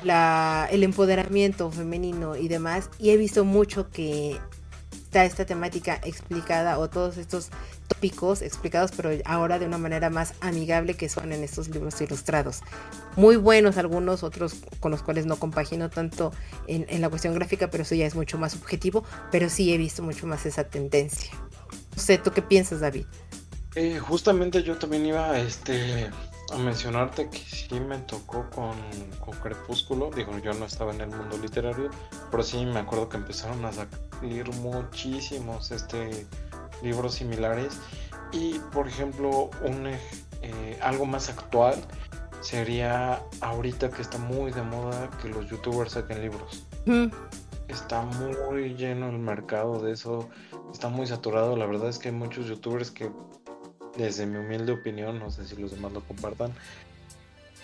el empoderamiento femenino y demás. Y he visto mucho que está esta temática explicada o todos estos tópicos explicados, pero ahora de una manera más amigable que son en estos libros ilustrados. Muy buenos algunos, otros con los cuales no compagino tanto en, la cuestión gráfica, pero eso ya es mucho más subjetivo, pero sí he visto mucho más esa tendencia. No sé, ¿tú qué piensas, David? Eh, justamente yo también iba este, a mencionarte que sí me tocó con, Crepúsculo. Digo, yo no estaba en el mundo literario, pero sí me acuerdo que empezaron a salir muchísimos este, libros similares. Y por ejemplo, un, eh, algo más actual sería ahorita que está muy de moda que los youtubers saquen libros. Está muy lleno el mercado de eso, está muy saturado. La verdad es que hay muchos youtubers que desde mi humilde opinión, no sé si los demás lo compartan,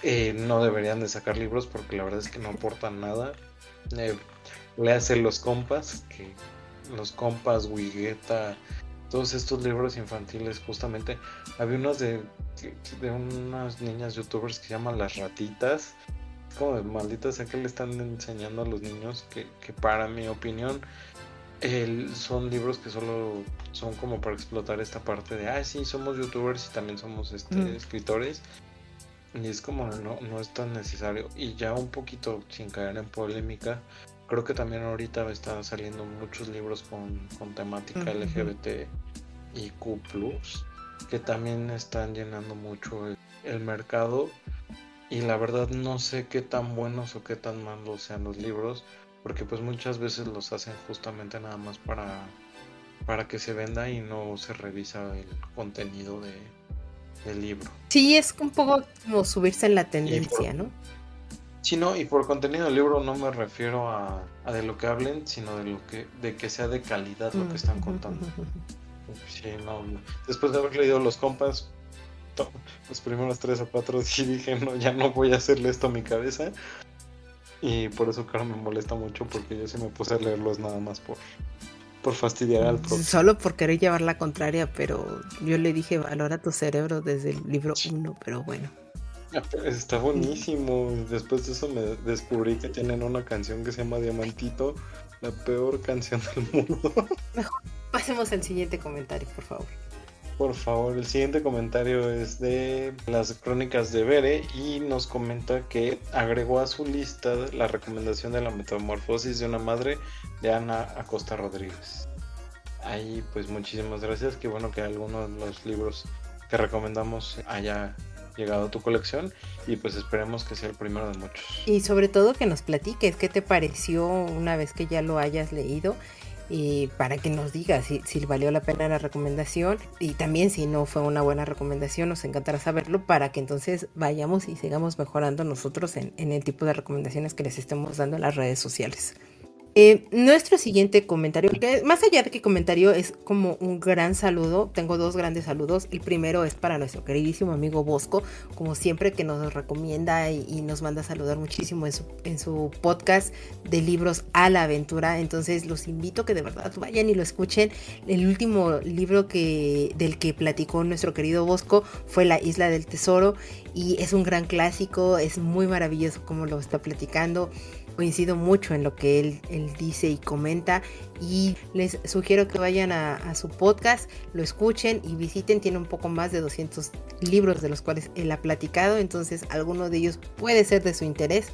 eh, no deberían de sacar libros porque la verdad es que no aportan nada. Eh, le hacen los compas, que los compas, Wigueta, todos estos libros infantiles, justamente, había unos de, de unas niñas youtubers que se llaman Las Ratitas, como de malditas sea que le están enseñando a los niños que, que para mi opinión son libros que solo son como para explotar esta parte de, ah, sí, somos youtubers y también somos este, mm. escritores. Y es como, no, no es tan necesario. Y ya un poquito, sin caer en polémica, creo que también ahorita están saliendo muchos libros con, temática LGBT y Q, que también están llenando mucho el mercado. Y la verdad no sé qué tan buenos o qué tan malos sean los libros porque pues muchas veces los hacen justamente nada más para, para que se venda y no se revisa el contenido de, del libro. Sí, es un poco como subirse en la tendencia, ¿no? Sí, no, y por contenido del libro no me refiero a, de lo que hablen, sino de lo que, de que sea de calidad lo que están contando. Sí, no, después de haber leído los compas, los primeros tres o cuatro, sí dije, no, ya no voy a hacerle esto a mi cabeza. Y por eso, claro, me molesta mucho porque yo sí me puse a leerlos nada más por, por fastidiar al propio. Solo por querer llevar la contraria, pero yo le dije valora tu cerebro desde el libro 1, pero bueno. Está buenísimo. Después de eso me descubrí que tienen una canción que se llama Diamantito, la peor canción del mundo. Mejor pasemos al siguiente comentario, por favor. Por favor, el siguiente comentario es de las crónicas de Bere y nos comenta que agregó a su lista la recomendación de la metamorfosis de una madre de Ana Acosta Rodríguez. Ahí pues muchísimas gracias, qué bueno que alguno de los libros que recomendamos haya llegado a tu colección y pues esperemos que sea el primero de muchos. Y sobre todo que nos platiques qué te pareció una vez que ya lo hayas leído y para que nos diga si, si, valió la pena la recomendación y también si no fue una buena recomendación, nos encantará saberlo para que entonces vayamos y sigamos mejorando nosotros en, en el tipo de recomendaciones que les estemos dando en las redes sociales. Eh, nuestro siguiente comentario, más allá de que comentario es como un gran saludo, tengo dos grandes saludos. El primero es para nuestro queridísimo amigo Bosco, como siempre que nos recomienda y, nos manda a saludar muchísimo en su, podcast de libros a la aventura. Entonces los invito que de verdad vayan y lo escuchen. El último libro que, del que platicó nuestro querido Bosco fue La Isla del Tesoro y es un gran clásico, es muy maravilloso como lo está platicando coincido mucho en lo que él, dice y comenta y les sugiero que vayan a, su podcast, lo escuchen y visiten, tiene un poco más de 200 libros de los cuales él ha platicado, entonces alguno de ellos puede ser de su interés.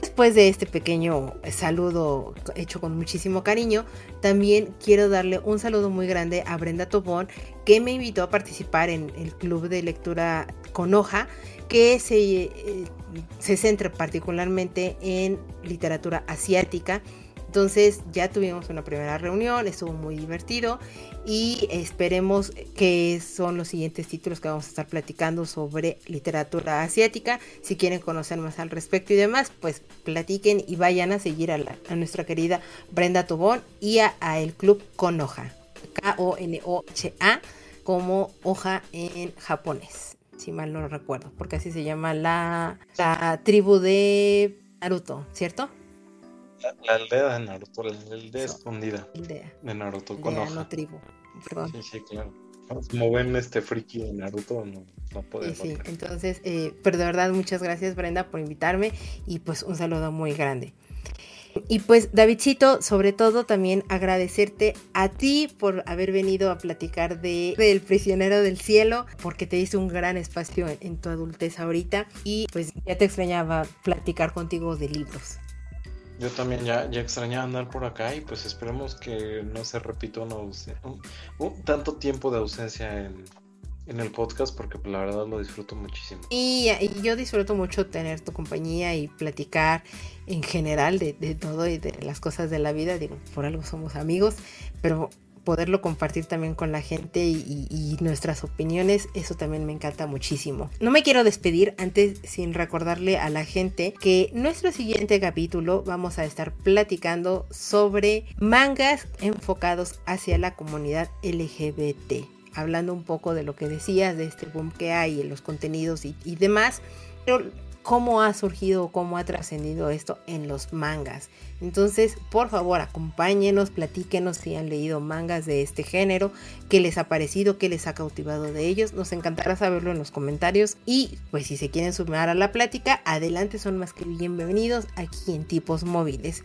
Después de este pequeño saludo hecho con muchísimo cariño, también quiero darle un saludo muy grande a Brenda Tobón, que me invitó a participar en el club de lectura con hoja que se, eh, se centra particularmente en literatura asiática. Entonces ya tuvimos una primera reunión, estuvo muy divertido y esperemos que son los siguientes títulos que vamos a estar platicando sobre literatura asiática. Si quieren conocer más al respecto y demás, pues platiquen y vayan a seguir a, nuestra querida Brenda Tobón y a, a el club Konoha, K-O-N-O-H-A, como hoja en japonés si mal no recuerdo, porque así se llama la, la tribu de Naruto, ¿cierto? La, aldea de Naruto, la aldea escondida aldea. de Naruto aldea, No tribu, perdón. Sí, sí, claro. Como ven este friki de Naruto, no, no puede Sí, sí. entonces, eh, pero de verdad muchas gracias Brenda por invitarme y pues un saludo muy grande. Y pues Davidcito, sobre todo también agradecerte a ti por haber venido a platicar de El prisionero del cielo, porque te hice un gran espacio en, tu adultez ahorita y pues ya te extrañaba platicar contigo de libros. Yo también ya, ya extrañaba andar por acá y pues esperemos que no se repita una un tanto tiempo de ausencia en, en el podcast porque pues, la verdad lo disfruto muchísimo. Y, yo disfruto mucho tener tu compañía y platicar en general de, todo y de las cosas de la vida. Digo, por algo somos amigos, pero poderlo compartir también con la gente y, y, nuestras opiniones, eso también me encanta muchísimo. No me quiero despedir antes sin recordarle a la gente que nuestro siguiente capítulo vamos a estar platicando sobre mangas enfocados hacia la comunidad LGBT hablando un poco de lo que decías, de este boom que hay en los contenidos y, demás, pero cómo ha surgido, cómo ha trascendido esto en los mangas. Entonces, por favor, acompáñenos, platíquenos si han leído mangas de este género, qué les ha parecido, qué les ha cautivado de ellos. Nos encantará saberlo en los comentarios. Y pues si se quieren sumar a la plática, adelante, son más que bienvenidos aquí en Tipos Móviles.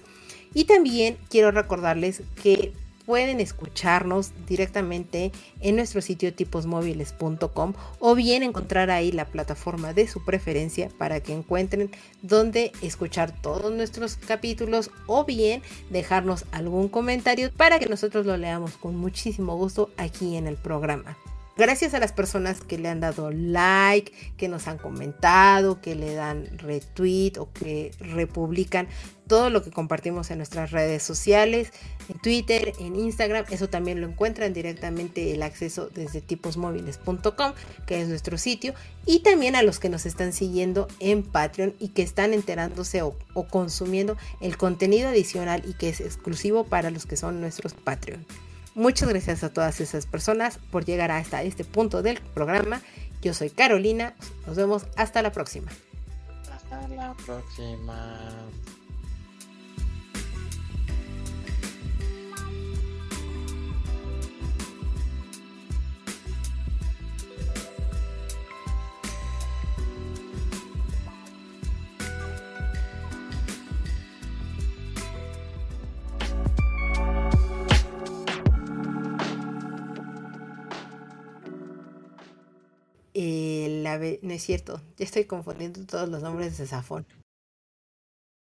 Y también quiero recordarles que pueden escucharnos directamente en nuestro sitio tiposmóviles.com o bien encontrar ahí la plataforma de su preferencia para que encuentren donde escuchar todos nuestros capítulos o bien dejarnos algún comentario para que nosotros lo leamos con muchísimo gusto aquí en el programa. Gracias a las personas que le han dado like, que nos han comentado, que le dan retweet o que republican todo lo que compartimos en nuestras redes sociales, en Twitter, en Instagram. Eso también lo encuentran directamente el acceso desde tiposmóviles.com, que es nuestro sitio. Y también a los que nos están siguiendo en Patreon y que están enterándose o, consumiendo el contenido adicional y que es exclusivo para los que son nuestros Patreon. Muchas gracias a todas esas personas por llegar hasta este punto del programa. Yo soy Carolina. Nos vemos hasta la próxima. Hasta la próxima. No es cierto, ya estoy confundiendo todos los nombres de Safón.